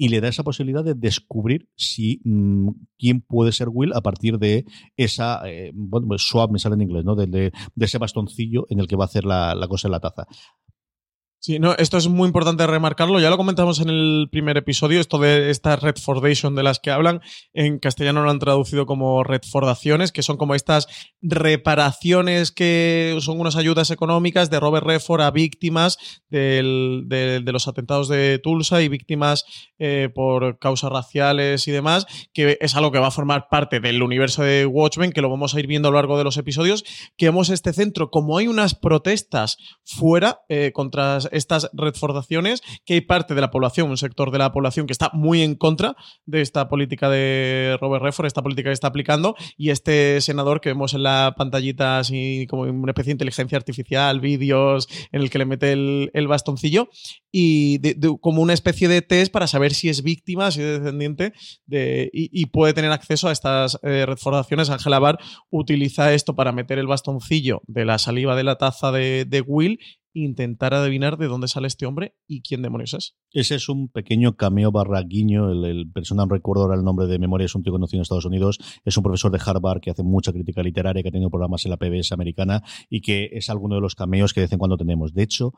y le da esa posibilidad de descubrir si mm, quién puede ser Will a partir de esa eh, bueno, pues swab me sale en inglés, ¿no? De ese bastoncillo en el que va a hacer la, la cosa en la taza. Sí, no, esto es muy importante remarcarlo. Ya lo comentamos en el primer episodio, esto de esta Redfordation de las que hablan. En castellano lo han traducido como Redfordaciones, que son como estas reparaciones que son unas ayudas económicas de Robert Redford a víctimas del- de, de los atentados de Tulsa y víctimas eh, por causas raciales y demás, que es algo que va a formar parte del universo de Watchmen, que lo vamos a ir viendo a lo largo de los episodios, que vemos este centro, como hay unas protestas fuera eh, contra estas redfordaciones, que hay parte de la población, un sector de la población que está muy en contra de esta política de Robert Redford, esta política que está aplicando, y este senador que vemos en la pantallita así como una especie de inteligencia artificial, vídeos en el que le mete el, bastoncillo, y como una especie de test para saber si es víctima, si es descendiente, de, y, puede tener acceso a estas eh, redfordaciones. Angela Barr utiliza esto para meter el bastoncillo de la saliva de la taza de, Will intentar adivinar de dónde sale este hombre y quién demonios es. Ese es un pequeño cameo barra guiño. El, persona, no recuerdo ahora el nombre de memoria, es un tío conocido en Estados Unidos. Es un profesor de Harvard que hace mucha crítica literaria, que ha tenido programas en la PBS americana y que es alguno de los cameos que de vez en cuando tenemos. De hecho,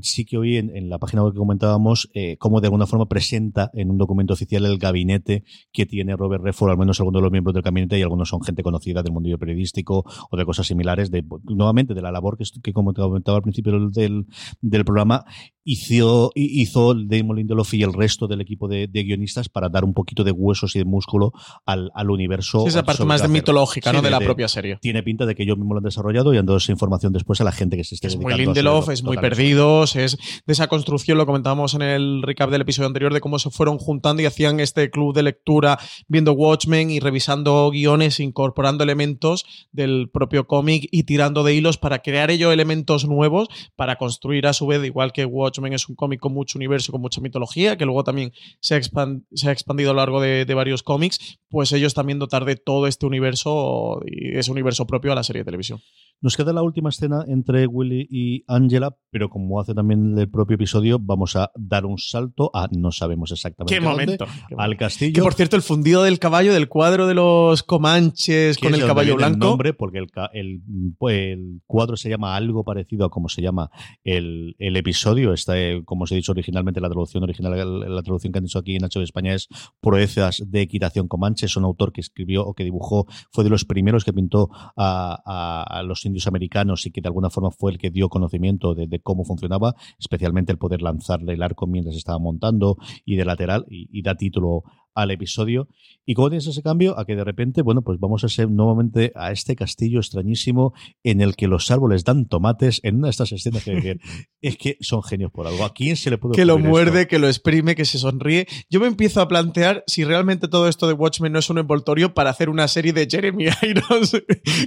sí que hoy en, la página web que comentábamos, eh, cómo de alguna forma presenta en un documento oficial el gabinete que tiene Robert Redford, al menos algunos de los miembros del gabinete, y algunos son gente conocida del mundo periodístico o de cosas similares, de nuevamente de la labor que, que como te comentaba al principio del, del programa, hizo, hizo Damon Lindelof y el resto del equipo de, de guionistas para dar un poquito de huesos y de músculo al, al universo. Sí, esa parte más de mitológica, Sí, ¿no? De, la propia serie. Tiene pinta de que ellos mismos lo han desarrollado y han dado esa información después a la gente que se esté Es muy dedicando a Lindelof, hacerlo. es muy perdidos, es de esa construcción, lo comentábamos en el recap del episodio anterior, de cómo se fueron juntando y hacían este club de lectura viendo Watchmen y revisando guiones, incorporando elementos del propio cómic y tirando de hilos para crear ellos elementos nuevos para construir a su vez, igual que Watchmen es un cómic con mucho universo, con mucha mitología, que luego también se ha, expandido a lo largo de, de varios cómics, pues ellos también dotar de todo este universo y ese universo propio a la serie de televisión. Nos queda la última escena entre Willy y Angela, pero como hace también el propio episodio, vamos a dar un salto a no sabemos exactamente ¿Qué dónde, momento? Qué al castillo. Que por cierto, el fundido del caballo del cuadro de los Comanches con el caballo viene el blanco. nombre, porque el, pues, el cuadro se llama algo parecido a como se llama el, el episodio. Está, como os he dicho originalmente, la traducción original, la traducción que han hecho aquí en H de España es Proezas de Equitación Comanche. Es un autor que escribió o que dibujó, fue de los primeros que pintó a, a- a los indios americanos y que de alguna forma fue el que dio conocimiento de, de cómo funcionaba, especialmente el poder lanzarle el arco mientras estaba montando y de lateral, y, y da título al episodio. ¿Y cómo tienes ese cambio? A que de repente, bueno, pues vamos a ser nuevamente a este castillo extrañísimo en el que los árboles dan tomates en una de estas escenas que es que son genios por algo. ¿A quién se le puede que lo muerde, esto? que lo exprime, que se sonríe. Yo me empiezo a plantear si realmente todo esto de Watchmen no es un envoltorio para hacer una serie de Jeremy Irons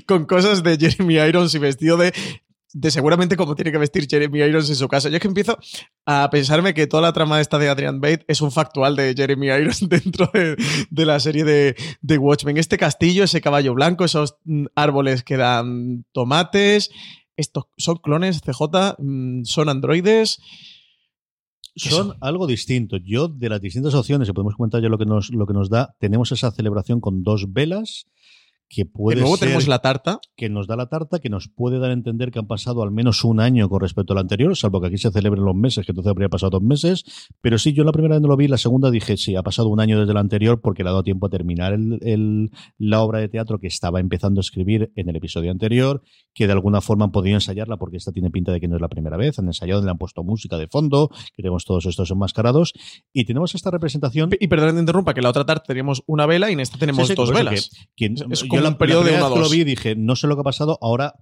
con cosas de Jeremy Irons y vestido de de seguramente como tiene que vestir Jeremy Irons en su casa. Yo es que empiezo a pensarme que toda la trama esta de Adrian Bate es un factual de Jeremy Irons dentro de, la serie de, de Watchmen. Este castillo, ese caballo blanco, esos mm, árboles que dan tomates, estos son clones CJ, mm, son androides. son algo distinto. Yo, de las distintas opciones, y podemos comentar ya lo que nos, lo que nos da, tenemos esa celebración con dos velas que puede De nuevo ser tenemos la tarta. que nos da la tarta, que nos puede dar a entender que han pasado al menos un año con respecto al anterior, salvo que aquí se celebren los meses, que entonces habría pasado dos meses. Pero sí, yo la primera vez no lo vi, la segunda dije, sí, ha pasado un año desde el anterior porque le ha dado tiempo a terminar el- el- la obra de teatro que estaba empezando a escribir en el episodio anterior, que de alguna forma han podido ensayarla porque esta tiene pinta de que no es la primera vez, han ensayado, le han puesto música de fondo, que tenemos todos estos enmascarados, y tenemos esta representación Y perdón que te interrumpa, que la otra tarta teníamos una vela y en esta tenemos Sí, sí, dos velas. que- que Es- es yo como la, un periodo la de que lo vi dije, no sé lo que ha pasado, ahora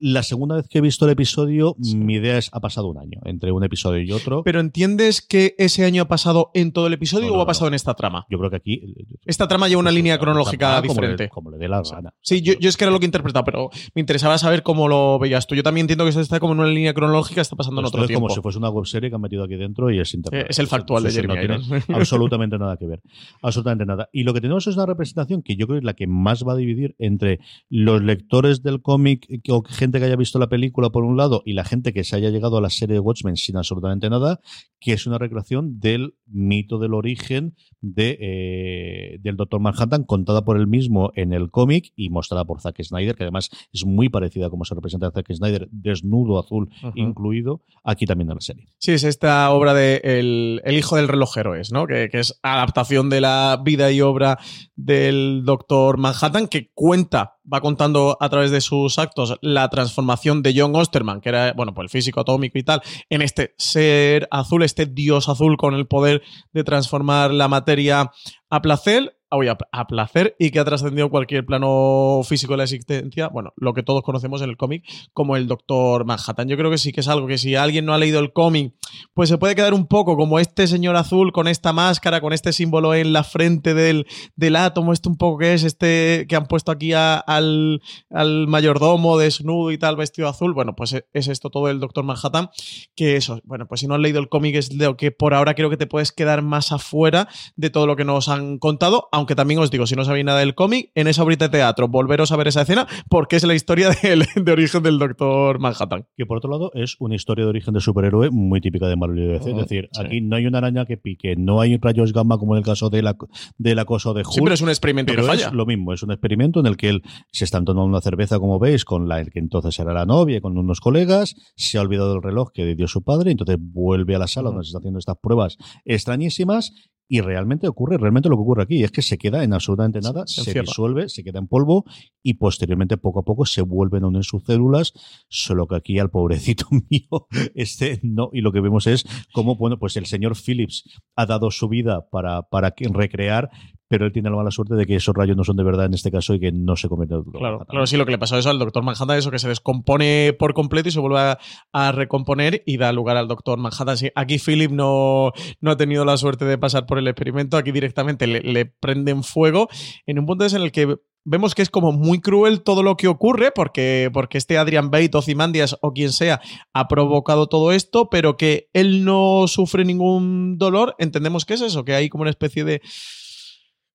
la segunda vez que he visto el episodio, mi idea es, ha pasado un año, entre un episodio y otro. Pero ¿entiendes que ese año ha pasado en todo el episodio No, o ha pasado en esta trama? Yo creo que aquí... Esta trama lleva una línea cronológica como diferente. le- Como le, dé la gana. Sí, yo, yo es que era lo que he interpretado, pero me interesaba saber cómo lo veías tú. Yo también entiendo que esto está como en una línea cronológica, está pasando en otro es tiempo. como si fuese una webserie que han metido aquí dentro y es internet. Eh, es el factual de Jeremy tiene Irons. absolutamente nada que ver. Absolutamente nada. Y lo que tenemos es una representación que yo creo que es la que más va a dividir entre los lectores del cómic o gente gente que haya visto la película por un lado y la gente que se haya llegado a la serie de Watchmen sin absolutamente nada, que es una recreación del mito del origen de, eh, del Doctor Manhattan contada por él mismo en el cómic y mostrada por Zack Snyder, que además es muy parecida a como se representa a Zack Snyder, desnudo azul incluido, aquí también en la serie. Sí, es esta obra de El, el hijo del relojero, es, ¿no? Que, que es adaptación de la vida y obra del Doctor Manhattan, que cuenta, va contando a través de sus actos la transformación de John Osterman, que era, bueno, pues el físico atómico y tal, en este ser azul, este dios azul con el poder de transformar la materia a placer, a, placer y que ha trascendido cualquier plano físico de la existencia, bueno, lo que todos conocemos en el cómic como el Doctor Manhattan. Yo creo que sí que es algo que si alguien no ha leído el cómic, pues se puede quedar un poco como este señor azul con esta máscara, con este símbolo en la frente del, del átomo, este un poco que es este que han puesto aquí al, al mayordomo desnudo y tal, vestido azul. Bueno, pues es- es esto todo el Doctor Manhattan, que eso, bueno, pues si no has leído el cómic es lo que por ahora creo que te puedes quedar más afuera de todo lo que nos han contado, aunque también os digo, si no sabéis nada del cómic, en esa horita de teatro, volveros a ver esa escena porque es la historia de origen del Doctor Manhattan. Que por otro lado es una historia de origen de superhéroe muy típica de Marvel y DC. Es decir, sí. aquí no hay una araña que pique, no hay rayos gamma como en el caso de la, del acoso de Hulk. Sí, pero es un experimento pero que es falla. lo mismo, es un experimento en el que él se están tomando una cerveza, como veis, con la el que entonces era la novia, con unos colegas, se ha olvidado del reloj que dio su padre, entonces vuelve a la sala donde se está haciendo estas pruebas extrañísimas. Y realmente ocurre, realmente lo que ocurre aquí es que se queda en absolutamente nada, se disuelve, se queda en polvo y posteriormente poco a poco se vuelven a unir sus células, solo que aquí al pobrecito mío, este no, y lo que vemos es cómo, bueno, pues el señor Phillips ha dado su vida para, para recrear, pero él tiene la mala suerte de que esos rayos no son de verdad en este caso y que no se convierte en Claro, claro, sí, lo que le pasó eso al Doctor Manhattan, eso que se descompone por completo y se vuelve a, a recomponer y da lugar al Doctor Manhattan. Sí, aquí Philip no, no ha tenido la suerte de pasar por el experimento, aquí directamente le, le prenden fuego en un punto es en el que vemos que es como muy cruel todo lo que ocurre porque, porque este Adrian Bate, Ozymandias o quien sea ha provocado todo esto, pero que él no sufre ningún dolor. Entendemos que es eso, que hay como una especie de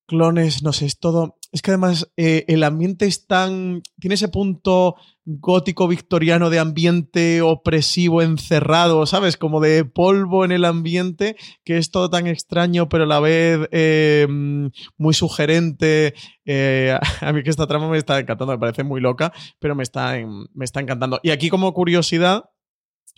clones, no sé, es todo. Es que además eh, el ambiente es tan. Tiene ese punto gótico victoriano de ambiente opresivo, encerrado, ¿sabes? Como de polvo en el ambiente, que es todo tan extraño, pero a la vez eh, muy sugerente. Eh, a mí que esta trama me está encantando, me parece muy loca, pero me está, me está encantando. Y aquí, como curiosidad,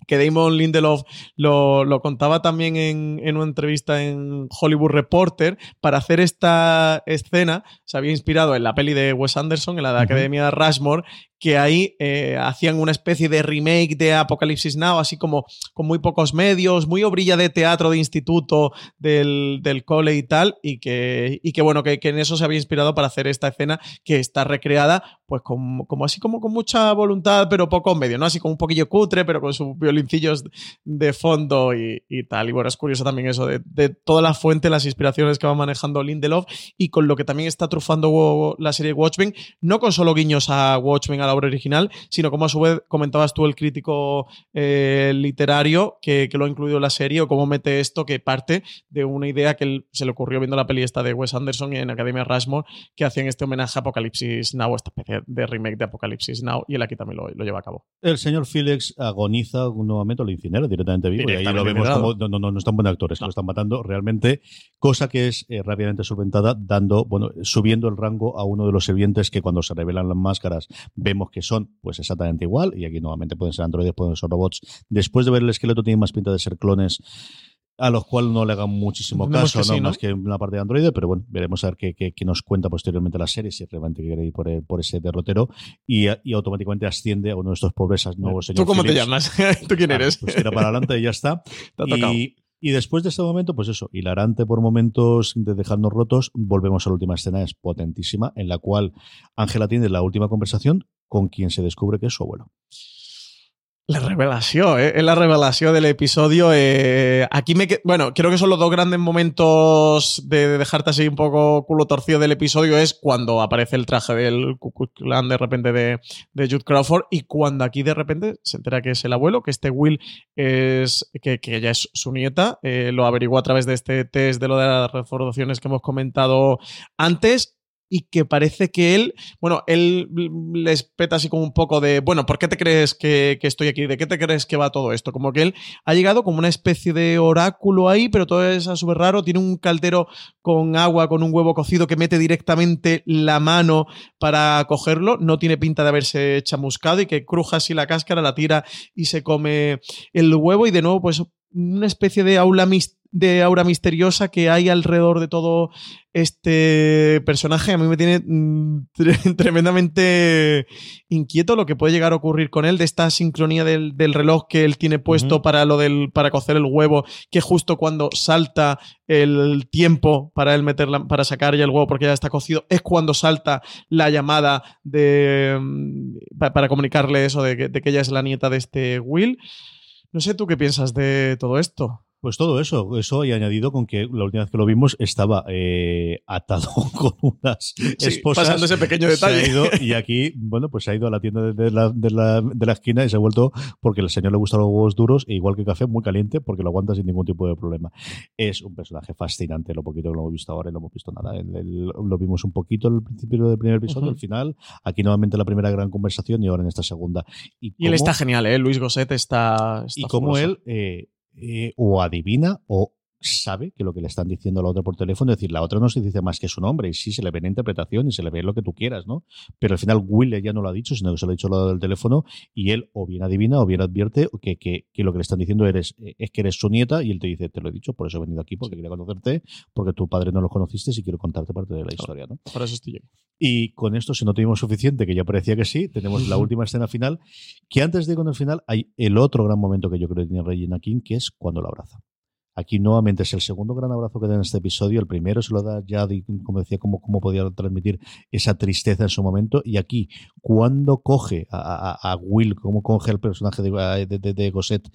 que Damon Lindelof lo, lo contaba también en, en una entrevista en Hollywood Reporter, para hacer esta escena se había inspirado en la peli de Wes Anderson, en la de. Academia Rushmore, que ahí eh, hacían una especie de remake de Apocalipsis Now, así como con muy pocos medios, muy obrilla de teatro de instituto del, del cole y tal, y que, y que bueno, que, en eso se había inspirado para hacer esta escena que está recreada, pues como, como así como con mucha voluntad, pero poco medio, ¿no? Así como un poquillo cutre, pero con sus violincillos de fondo y, y tal. Y bueno, es curioso también eso de, de toda la fuente, las inspiraciones que va manejando Lindelof y con lo que también está trufando la serie Watchmen, no con solo guiños a Watchmen, la obra original, sino como a su vez comentabas tú el crítico eh, literario que, que lo ha incluido en la serie o cómo mete esto que parte de una idea que él- se le ocurrió viendo la peli esta de Wes Anderson en Academia Rushmore que hacían este homenaje a Apocalipsis Now, esta especie de remake de Apocalipsis Now y él aquí también lo, lo lleva a cabo. El señor Felix agoniza nuevamente lo incinera directamente vivo. y ahí lo vemos como no, no, no, están buenos actores, lo están matando realmente, cosa que es eh, rápidamente solventada, dando, bueno, subiendo el rango a uno de los sirvientes que cuando se revelan las máscaras vemos que son pues exactamente igual, y aquí nuevamente pueden ser androides, pueden ser robots. Después de ver el esqueleto tiene más pinta de ser clones a los cuales no le hagan muchísimo Entendemos caso, que ¿no? sí, ¿no? más que una parte de Android, pero bueno, veremos a ver qué, qué- qué nos cuenta posteriormente la serie, si realmente quiere ir por, el- por ese derrotero, y, y automáticamente asciende a uno de estos pobres nuevos señores. ¿Tú cómo te llamas? ¿Tú quién eres? Pues tira para adelante y ya está. Te ha tocado. y, y después de este momento, pues eso, hilarante por momentos de dejarnos rotos, volvemos a la última escena, es potentísima, en la cual Ángela tiene la última conversación con quien se descubre que es su abuelo. La revelación, ¿eh? es la revelación del episodio. eh, aquí me. Bueno, creo que son los dos grandes momentos de dejarte así un poco culo torcido del episodio. Es cuando aparece el traje del Ku Klux Klan de repente de, de Jude Crawford y cuando aquí de repente se entera que es el abuelo, que este Will es. que, que ella es su nieta. eh, lo averiguó a través de este test de lo de las reformaciones que hemos comentado antes. Y que parece que él, bueno, él les peta así como un poco de, bueno, ¿por qué te crees que, que estoy aquí? ¿De qué te crees que va todo esto? Como que él ha llegado como una especie de oráculo ahí, pero todo es súper raro, tiene un caldero con agua, con un huevo cocido que mete directamente la mano para cogerlo, no tiene pinta de haberse chamuscado y que cruja así la cáscara, la tira y se come el huevo y de nuevo pues una especie de aula mis- de aura misteriosa que hay alrededor de todo este personaje. A mí me tiene mm, tre- tremendamente inquieto lo que puede llegar a ocurrir con él, de esta sincronía del, del reloj que él tiene puesto para lo del para cocer el huevo, que justo cuando salta el tiempo para él meterla, para sacar ya el huevo porque ya está cocido, es cuando salta la llamada de mm, pa- para comunicarle eso de que, de que ella es la nieta de este Will. No sé tú qué piensas de todo esto. Pues todo eso, eso y añadido con que la última vez que lo vimos estaba eh, atado con unas esposas. pasando ese pequeño Se ha detalle. ido, y aquí, bueno, pues se ha ido a la tienda de, la, de, la, de la esquina y se ha vuelto porque al señor le gustan los huevos duros, e igual que el café, muy caliente, porque lo aguanta sin ningún tipo de problema. Es un personaje fascinante, lo poquito que lo hemos visto ahora y no hemos visto nada. El- el- lo vimos un poquito al principio del primer episodio, al final, aquí nuevamente la primera gran conversación y ahora en esta segunda. Y, Y él está genial, ¿eh? Luis Gosset está, está y fabuloso. él eh, eh, o adivina o sabe que lo que le están diciendo a la otra por teléfono, es decir, la otra no se dice más que su nombre, y sí se le ve en interpretación y se le ve lo que tú quieras, ¿no? Pero al final Will ya no lo ha dicho, sino que se lo ha dicho lo del teléfono, y él o bien adivina o bien advierte que, que, que lo que le están diciendo eres, eh, es que eres su nieta, y él te dice, te lo he dicho, por eso he venido aquí, porque quería conocerte, porque tu padre no lo conociste y quiero contarte parte de la historia, ¿no? Por eso estoy yo. Y con esto, si no tuvimos suficiente, que ya parecía que sí, tenemos la última escena final, que antes de ir con el final hay el otro gran momento que yo creo que tiene Regina King, que es cuando lo abraza. Aquí nuevamente es el segundo gran abrazo que da en este episodio. El primero se lo da ya, como decía, cómo, cómo podía transmitir esa tristeza en su momento. Y aquí, cuando coge a, Will, cómo coge el personaje de, de, de- de Gosset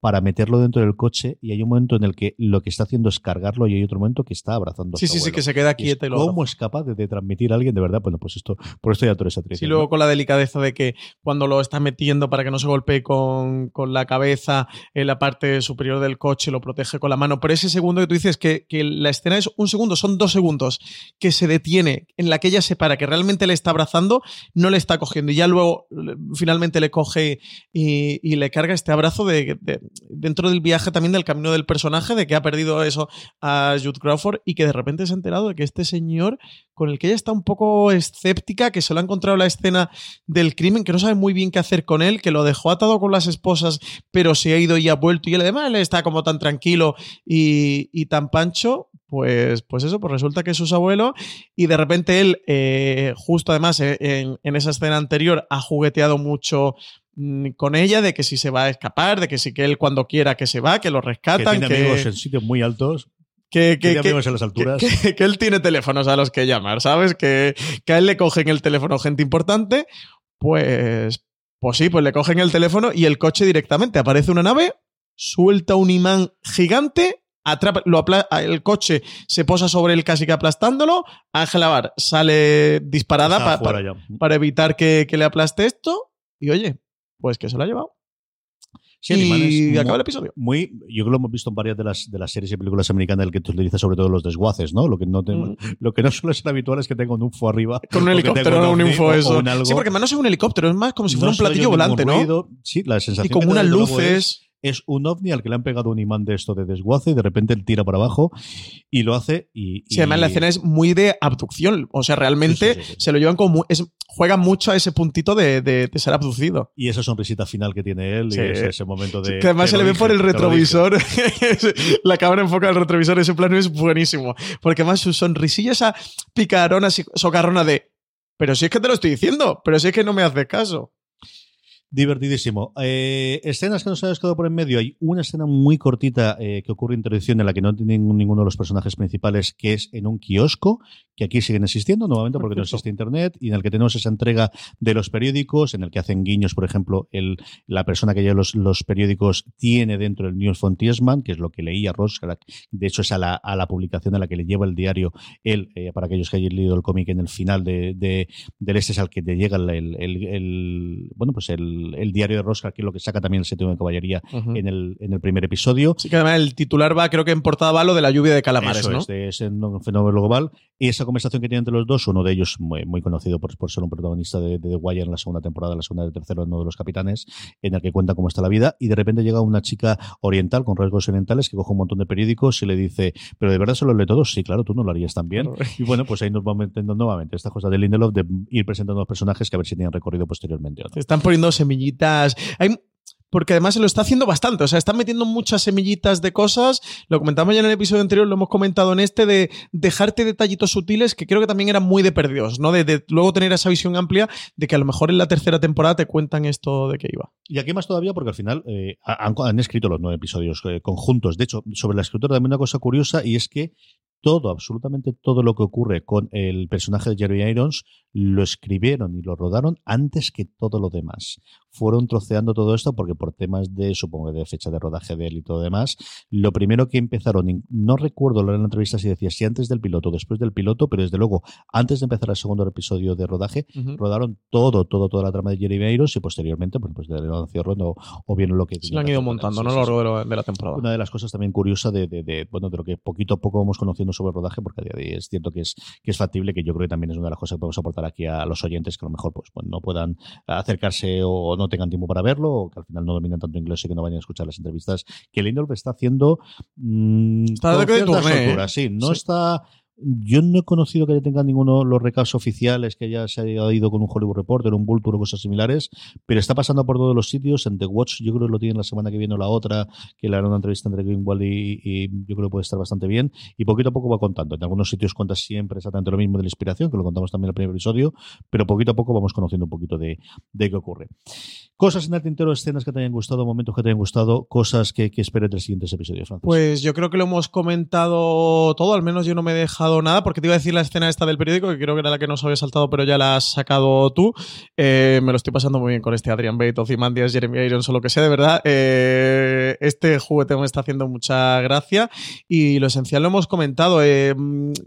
para meterlo dentro del coche, y hay un momento en el que lo que está haciendo es cargarlo, y hay otro momento que está abrazando a Sí, su sí, sí, que se queda quieta y lo ¿Cómo es capaz de, de transmitir a alguien de verdad? Bueno, pues esto, por esto ya tú eres actriz. Sí, ¿no? luego con la delicadeza de que cuando lo está metiendo para que no se golpee con, con la cabeza en la parte superior del coche, lo protege con la mano. Pero ese segundo que tú dices que, que la escena es un segundo, son dos segundos que se detiene, en la que ella se para, que realmente le está abrazando, no le está cogiendo. Y ya luego finalmente le coge y, y le carga este abrazo de, de- dentro del viaje también del camino del personaje, de que ha perdido eso a Jude Crawford y que de repente se ha enterado de que este señor con el que ella está un poco escéptica, que se lo ha encontrado en la escena del crimen, que no sabe muy bien qué hacer con él, que lo dejó atado con las esposas, pero se ha ido y ha vuelto, y él además está como tan tranquilo y, tan pancho, pues, pues eso, pues resulta que es su abuelo, y de repente él, eh, justo además eh, en, esa escena anterior, ha jugueteado mucho con ella de que si se va a escapar, de que si que él cuando quiera que se va, que lo que rescatan, tiene que, amigos en sitios muy altos, que, que- tiene amigos en las alturas. que, él tiene teléfonos a los que llamar, ¿sabes? Que, que a él le cogen el teléfono gente importante, pues, pues sí, pues le cogen el teléfono y el coche directamente. Aparece una nave, suelta un imán gigante, atrapa, lo apla- el coche se posa sobre él casi que aplastándolo. Ángela Bar sale disparada pa- pa- para evitar que, que le aplaste esto. Y oye, pues que se lo ha llevado. Es y muy- acaba el episodio. Muy, yo creo que lo hemos visto en varias de las, de las series y películas americanas en el que tú utilizas sobre todo los desguaces, ¿no? Lo que no, Mm. lo que no suele ser habitual es que tenga un UFO arriba. Con un helicóptero, no un ovni info o- o eso. Sí, porque más no es un helicóptero, es más como si fuera No un platillo volante, ¿no? Sí, la sensación Y con unas luces. Es, un ovni al que le han pegado un imán de esto de desguace y de repente él tira para abajo y lo hace y... Sí, además la escena es muy de abducción. O sea, realmente Sí, sí, se lo llevan como. Es, juegan mucho a ese puntito de, de- de ser abducido. Y esa sonrisita final que tiene él y ese, ese momento de... que además "Te se le ve dije, por el te lo dije". retrovisor. la cámara enfoca el retrovisor. Ese plano es buenísimo. Porque además su sonrisilla, esa picarona, socarrona de. Pero si es que te lo estoy diciendo, pero si es que no me haces caso. Divertidísimo. Eh, escenas que nos hayas quedado por en medio. Hay una escena muy cortita eh, que ocurre en introducción en la que no tiene ninguno de los personajes principales, que es en un kiosco, que aquí siguen existiendo, nuevamente porque no Perfecto. existe internet, y en el que tenemos esa entrega de los periódicos, en el que hacen guiños, por ejemplo, el, la persona que lleva los, los periódicos tiene dentro el News Frontiersman, que es lo que leía Rorschach. De hecho, es a la, a la publicación a la que le lleva el diario él, eh, para aquellos que hayan leído el cómic en el final de, de- del este es al que te llega el, el- el- el- bueno, pues el el, el diario de Rosca, que es lo que saca también el séptimo de caballería Ujú. en, el, en el primer episodio. Sí, que además el titular va, creo que en portada va lo de la lluvia de calamares, Eso ¿no? es, de ese no- fenómeno global. Y esa conversación que tienen entre los dos, uno de ellos muy, muy conocido por, por ser un protagonista de, de The Wire en la segunda temporada, la segunda y tercera, uno de los capitanes, en el que cuenta cómo está la vida. Y de repente llega una chica oriental con rasgos orientales que coge un montón de periódicos y le dice, ¿pero de verdad se los lee todos? Sí, claro, tú no lo harías tan bien. Y bueno, pues ahí nos vamos metiendo nuevamente esta cosa de Lindelof de ir presentando los personajes que a ver si tienen recorrido posteriormente o no. Están poniendo semillitas. Porque además se lo está haciendo bastante. O sea, están metiendo muchas semillitas de cosas. Lo comentamos ya en el episodio anterior, lo hemos comentado en este, de dejarte detallitos sutiles que creo que también eran muy de perdidos, ¿no? De, luego tener esa visión amplia de que a lo mejor en la tercera temporada te cuentan esto de qué iba. Y aquí más todavía porque al final eh, han, escrito los nueve episodios eh, conjuntos. De hecho, sobre la escritura también una cosa curiosa y es que todo, absolutamente todo lo que ocurre con el personaje de Jeremy Irons lo escribieron y lo rodaron antes que todo lo demás. Fueron troceando todo esto porque por temas de, supongo, de fecha de rodaje de él y todo demás, lo primero que empezaron, no recuerdo en la entrevista si decía si antes del piloto o después del piloto, pero desde luego, antes de empezar el segundo episodio de rodaje, rodaron todo, todo, toda la trama de Jeremy Irons y posteriormente, pues, pues de la Ron o, bien lo que Se lo han ido montando, ¿no? A lo largo de la temporada. una de las cosas también curiosas de, de- de, bueno, de lo que poquito a poco vamos conociendo sobre el rodaje, porque a día de hoy es cierto que es, que es factible, que yo creo que también es una de las cosas que podemos aportar aquí a los oyentes que a lo mejor pues, pues no puedan acercarse o no tengan tiempo para verlo, o que al final no dominan tanto inglés y que no vayan a escuchar las entrevistas que Lindelof está haciendo mm, Está de tourné, ¿eh? sí, no Sí. está yo no he conocido que haya tenga ninguno de los recados oficiales que ya se haya ido con un Hollywood Reporter, un Vulture o cosas similares, pero está pasando por todos los sitios. En The Watch yo creo que lo tienen la semana que viene o la otra, que le harán una entrevista entre Greenwald y, y yo creo que puede estar bastante bien. Y poquito a poco va contando. En algunos sitios cuenta siempre exactamente lo mismo de la inspiración, que lo contamos también en el primer episodio, pero poquito a poco vamos conociendo un poquito de, de qué ocurre. Cosas en el tintero, escenas que te hayan gustado, momentos que te hayan gustado, cosas que, que esperes de los siguientes episodios, Francis. Pues yo creo que lo hemos comentado todo, al menos yo no me he dejado nada, porque te iba a decir la escena esta del periódico, que creo que era la que nos había saltado, pero ya la has sacado tú. Eh, me lo estoy pasando muy bien con este Adrian Bate, Ozymandias, Jeremy Irons o lo que sea, de verdad. Eh, este juguete me está haciendo mucha gracia y lo esencial lo hemos comentado. Eh,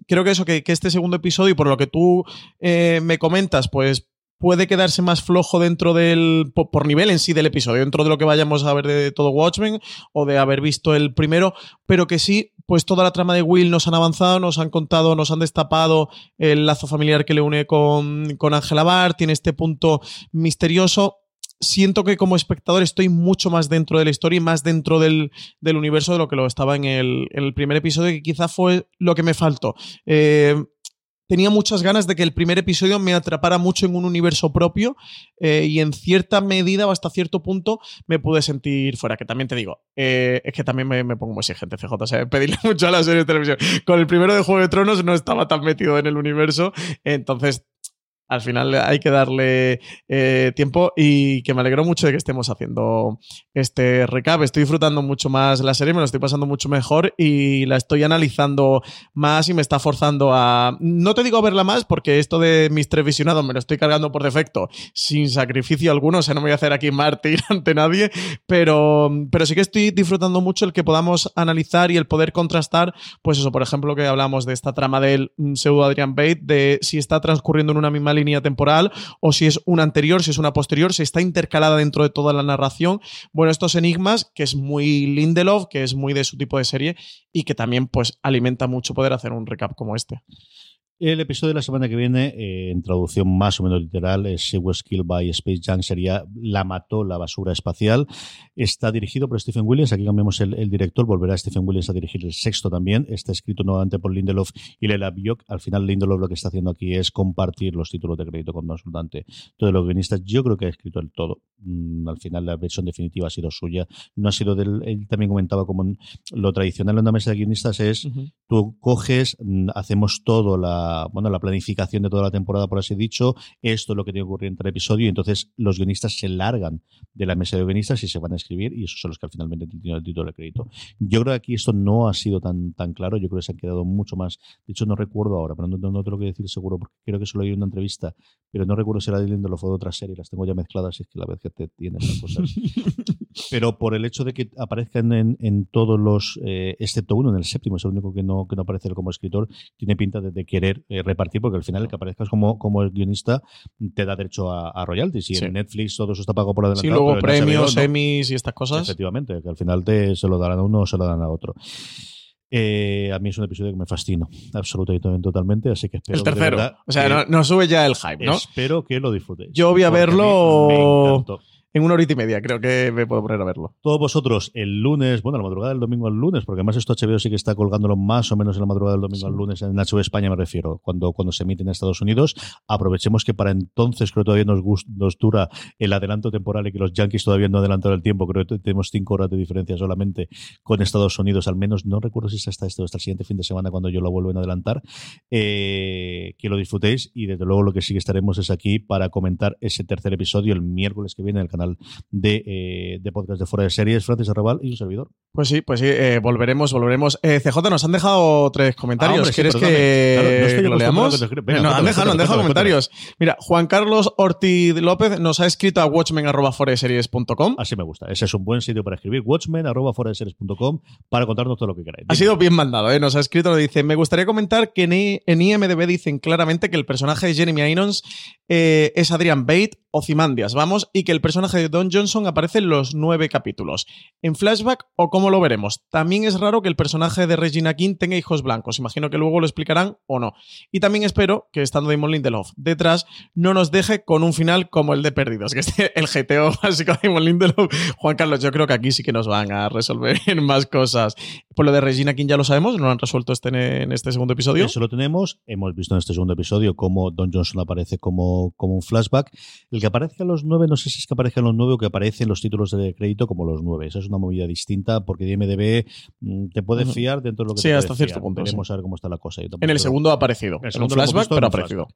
creo que eso, que, que este segundo episodio, por lo que tú me comentas, pues puede quedarse más flojo dentro del po- por nivel en sí del episodio, dentro de lo que vayamos a ver de todo Watchmen o de haber visto el primero, pero que sí, pues toda la trama de Will nos han avanzado, nos han contado, nos han destapado el lazo familiar que le une con, con Angela Barr, tiene este punto misterioso. Siento que como espectador estoy mucho más dentro de la historia y más dentro del, del universo de lo que lo estaba en el, el primer episodio, que quizá fue lo que me faltó. Eh, tenía muchas ganas de que el primer episodio me atrapara mucho en un universo propio eh, y en cierta medida o hasta cierto punto me pude sentir fuera. Que también te digo, eh, es que también me, pongo muy exigente, CJ. O sea, pedirle mucho a la serie de televisión. Con el primero de Juego de Tronos no estaba tan metido en el universo, entonces al final hay que darle eh, tiempo y que me alegro mucho de que estemos haciendo este recap. Estoy disfrutando mucho más la serie, me lo estoy pasando mucho mejor y la estoy analizando más y me está forzando a... No te digo verla más porque esto de mis tres visionados me lo estoy cargando por defecto sin sacrificio alguno, o sea, no me voy a hacer aquí mártir ante nadie, pero, pero sí que estoy disfrutando mucho el que podamos analizar y el poder contrastar, pues eso, por ejemplo, que hablamos de esta trama del mm, pseudo Adrian Bate, de si está transcurriendo en una misma línea temporal o si es una anterior, si es una posterior, si está intercalada dentro de toda la narración. Bueno, estos enigmas, que es muy Lindelof, que es muy de su tipo de serie y que también pues alimenta mucho poder hacer un recap como este. El episodio de la semana que viene, eh, en traducción más o menos literal, es She Was Killed by Space Junk, sería La mató la basura espacial. Está dirigido por Stephen Williams, aquí cambiamos el, el director, volverá Stephen Williams a dirigir el sexto también. Está escrito nuevamente por Lindelof y Lela Biok. Al final Lindelof lo que está haciendo aquí es compartir los títulos de crédito con consultante. Todos los guionistas, yo creo que ha escrito el todo. Mm, al final la versión definitiva ha sido suya. No ha sido del... Él también comentaba como lo tradicional en una mesa de guionistas es tú coges, mm, hacemos todo la bueno la planificación de toda la temporada, por así dicho, esto es lo que tiene que ocurrir en cada episodio, y entonces los guionistas se largan de la mesa de guionistas y se van a escribir, y esos son los que al finalmente tienen el título de crédito. Yo creo que aquí esto no ha sido tan, tan claro, yo creo que se han quedado mucho más. De hecho, no recuerdo ahora, pero no, no te lo quiero decir seguro, porque creo que solo hay una entrevista, pero no recuerdo si era de Lindelof o de otra serie, las tengo ya mezcladas, y es que la vez que te tienes las cosas. pero por el hecho de que aparezcan en, en todos los, eh, excepto uno, en el séptimo, es el único que no, que no aparece como escritor, tiene pinta de, de querer eh, repartir, porque al final el que aparezcas como, como el guionista te da derecho a, a royalties. Y Sí. en Netflix todo eso está pago por adelantado. Sí, luego pero premios, no. Emmys y estas cosas. Efectivamente, que al final te, se lo darán a uno o se lo dan a otro. Eh, a mí es un episodio que me fascina, absolutamente, totalmente, así que espero El que de tercero. verdad O sea, que- no, sube ya el hype, ¿no? Espero que lo disfrutéis. Yo voy a verlo me. En una horita y media. Creo que me puedo poner a verlo. Todos vosotros el lunes, bueno, la madrugada del domingo al lunes, porque además esto HBO sí que está colgándolo más o menos en la madrugada del domingo al lunes, en HBO España me refiero, cuando, cuando se emite en Estados Unidos. Aprovechemos que para entonces creo que todavía nos, gust- nos dura el adelanto temporal y que los Yankees todavía no han adelantado el tiempo. Creo que tenemos cinco horas de diferencia solamente con Estados Unidos, al menos. No recuerdo si es hasta este o hasta el siguiente fin de semana cuando yo lo vuelven a adelantar. Eh, que lo disfrutéis y desde luego lo que sí que estaremos es aquí para comentar ese tercer episodio el miércoles que viene en el canal de, eh, de podcast de Fuera de Series, Francis Arrabal y un servidor. Pues sí, pues sí, eh, volveremos, volveremos. Eh, CJ, nos han dejado tres comentarios. Ah, hombre, ¿Quieres que, Claro, no estoy lo leamos? Venga, no, han cuéntame, dejado, han dejado cuéntame, comentarios. Mira, Juan Carlos Ortiz López nos ha escrito a watchmen.foreseries.com. Así me gusta. Ese es un buen sitio para escribir. Watchmen, arroba fueradeseries.com para contarnos todo lo que queráis. Ha sido bien mandado, ¿eh? Nos ha escrito, nos dice, me gustaría comentar que en, IMDB dicen claramente que el personaje de Jeremy Irons eh, es Adrian Bate Ozymandias, vamos, y que el personaje de Don Johnson aparece en los nueve capítulos. ¿En flashback o cómo lo veremos? También es raro que el personaje de Regina King tenga hijos blancos. Imagino que luego lo explicarán o no. Y también espero que estando Damon Lindelof detrás no nos deje con un final como el de Perdidos, que es el GTO básico de Damon Lindelof. Juan Carlos, yo creo que aquí sí que nos van a resolver más cosas. Por lo de Regina King ya lo sabemos, no lo han resuelto este en este segundo episodio. Eso lo tenemos. Hemos visto en este segundo episodio cómo Don Johnson aparece como, como un flashback. El que aparezca en los nueve, no sé si es que aparezca en los nueve o que aparece en los títulos de crédito como los nueve. Esa es una movida distinta porque de mm, te puedes fiar dentro de lo que Sí, te hasta puedes cierto fiar. punto, Veremos sí. a ver cómo está la cosa. En el segundo ha aparecido. El En un segundo hemos flashback, pero ha un aparecido.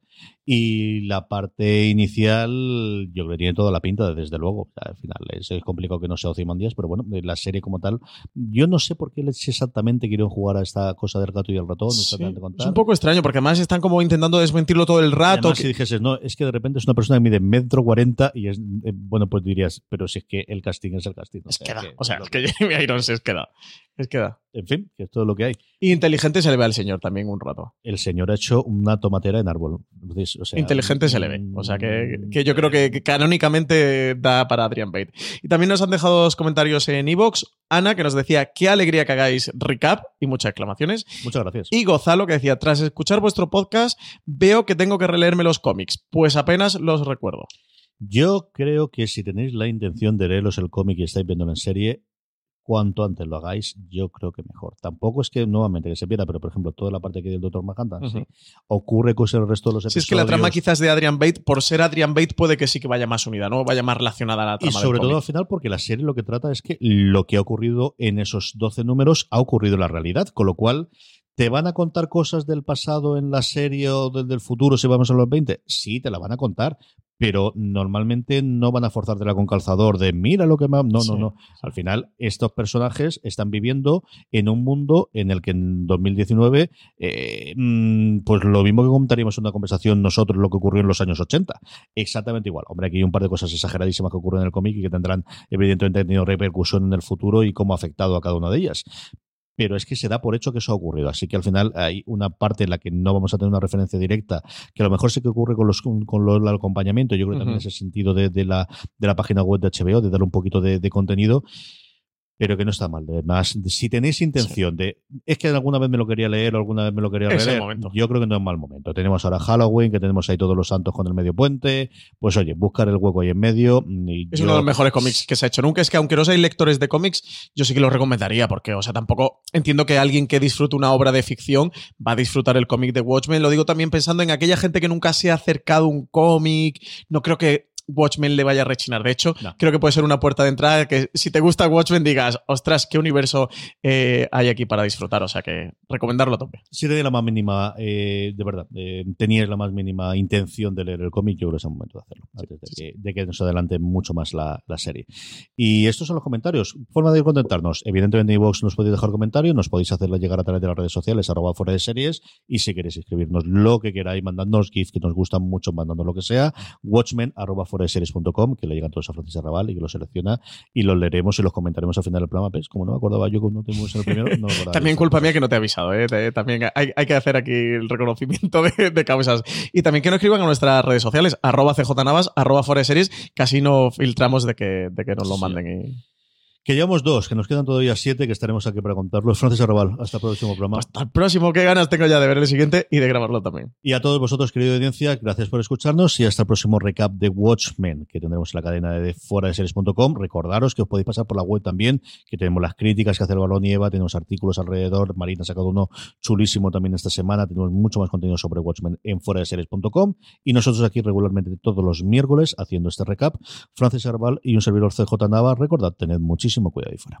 Y la parte inicial, yo creo que tiene toda la pinta, desde luego. O sea, al final es, es complicado que no sea Ozymandias, pero bueno, la serie como tal, yo no sé por qué exactamente quieren jugar a esta cosa del gato y el ratón. Sí, es un poco extraño porque además están como intentando desmentirlo todo el rato. además, que- si dijeses, no, es que de repente es una persona que mide metro cuarenta y es, eh, bueno, pues dirías, pero si es que el casting es el casting. Es que da. O sea, es que Jeremy Irons es que da. Es que da. En fin, que es todo lo que hay. Inteligente se le ve al señor también un rato. El señor ha hecho una tomatera en árbol. Entonces, o sea, Inteligente se le ve. O sea que, que yo creo que, que canónicamente da para Adrian Bate. Y también nos han dejado dos comentarios en Evox. Ana, que nos decía, qué alegría que hagáis recap y muchas exclamaciones. Muchas gracias. Y Gozalo, que decía, tras escuchar vuestro podcast, veo que tengo que releerme los cómics, pues apenas los recuerdo. Yo creo que si tenéis la intención de leeros el cómic y estáis viéndolo en serie, cuanto antes lo hagáis, yo creo que mejor. Tampoco es que nuevamente que se pierda, pero por ejemplo, toda la parte que del Doctor Manhattan, sí. ocurre con el resto de los Si episodios. es que la trama quizás de Adrian Bate, por ser Adrian Bate, puede que sí que vaya más unida, ¿no? Vaya más relacionada a la Y trama sobre del todo al final, porque la serie lo que trata es que lo que ha ocurrido en esos 12 números ha ocurrido en la realidad, con lo cual. ¿Te van a contar cosas del pasado en la serie o del, del futuro si vamos a los 20? Sí, te la van a contar, pero normalmente no van a forzártela con calzador de mira lo que ha-". No, Sí. no, no. Al final, estos personajes están viviendo en un mundo en el que en 2019, eh, mm, pues lo mismo que contaríamos en una conversación nosotros lo que ocurrió en los años 80. Exactamente igual. Hombre, aquí hay un par de cosas exageradísimas que ocurren en el cómic y que tendrán, evidentemente, tenido repercusión en el futuro y cómo ha afectado a cada una de ellas pero es que se da por hecho que eso ha ocurrido. Así que al final hay una parte en la que no vamos a tener una referencia directa, que a lo mejor sí que ocurre con los con los- el acompañamiento. Yo creo que también Ujú. ese sentido de, de la, de la página web de HBO, de dar un poquito de, de contenido. Pero que no está mal. Además, si tenéis intención de. Es que alguna vez me lo quería leer o alguna vez me lo quería Es leer. Yo creo que no es mal momento. Tenemos ahora Halloween, que tenemos ahí todos los santos con el medio puente. Pues oye, buscar el hueco ahí en medio. y Es yo- uno de los mejores cómics que se ha hecho nunca. Es que aunque no seáis lectores de cómics, yo sí que lo recomendaría, porque, o sea, tampoco entiendo que alguien que disfrute una obra de ficción va a disfrutar el cómic de Watchmen. Lo digo también pensando en aquella gente que nunca se ha acercado a un cómic. No creo que Watchmen le vaya a rechinar. De hecho, creo que puede ser una puerta de entrada que si te gusta Watchmen digas, ostras, qué universo eh, hay aquí para disfrutar. O sea que recomendarlo a tope. Si tenéis la más mínima, eh, de verdad, eh, teníais la más mínima intención de leer el cómic, yo creo que es el momento de hacerlo, antes de, que, de que nos adelante mucho más la, la serie. Y estos son los comentarios. Forma de contactarnos. Evidentemente en iVoox nos podéis dejar comentarios, nos podéis hacerlo llegar a través de las redes sociales, arroba fuera de series, y si queréis escribirnos lo que queráis, mandadnos GIF que nos gustan mucho, mandando lo que sea, watchmen, arroba fuera foreseries.com, que le llegan todos a Francis Arrabal y que los selecciona y los leeremos y los comentaremos al final del programa. ¿Ves? Como no me acordaba yo cuando tuvimos el primero, no me. También culpa mía que no te he avisado, ¿eh? También hay, hay que hacer aquí el reconocimiento de, de cabezas. Y también que nos escriban a nuestras redes sociales, arroba cjnavas, arroba foreseries, casi no filtramos de que, de que nos lo manden. Y... Que llevamos dos, que nos quedan todavía siete, que estaremos aquí para contarlos. Francis Arrabal, hasta el próximo programa. Hasta el próximo, qué ganas tengo ya de ver el siguiente y de grabarlo también. Y a todos vosotros, querida audiencia, gracias por escucharnos y hasta el próximo recap de Watchmen que tendremos en la cadena de fuera de series.com. Recordaros que os podéis pasar por la web también, que tenemos las críticas que hace el balón y Eva, tenemos artículos alrededor. Marina ha sacado uno chulísimo también esta semana. Tenemos mucho más contenido sobre Watchmen en fuera de series.com. Y nosotros aquí regularmente todos los miércoles haciendo este recap. Francis Arbal y un servidor CJ Nava. Recordad, tened muchísimo cuidado ahí fuera.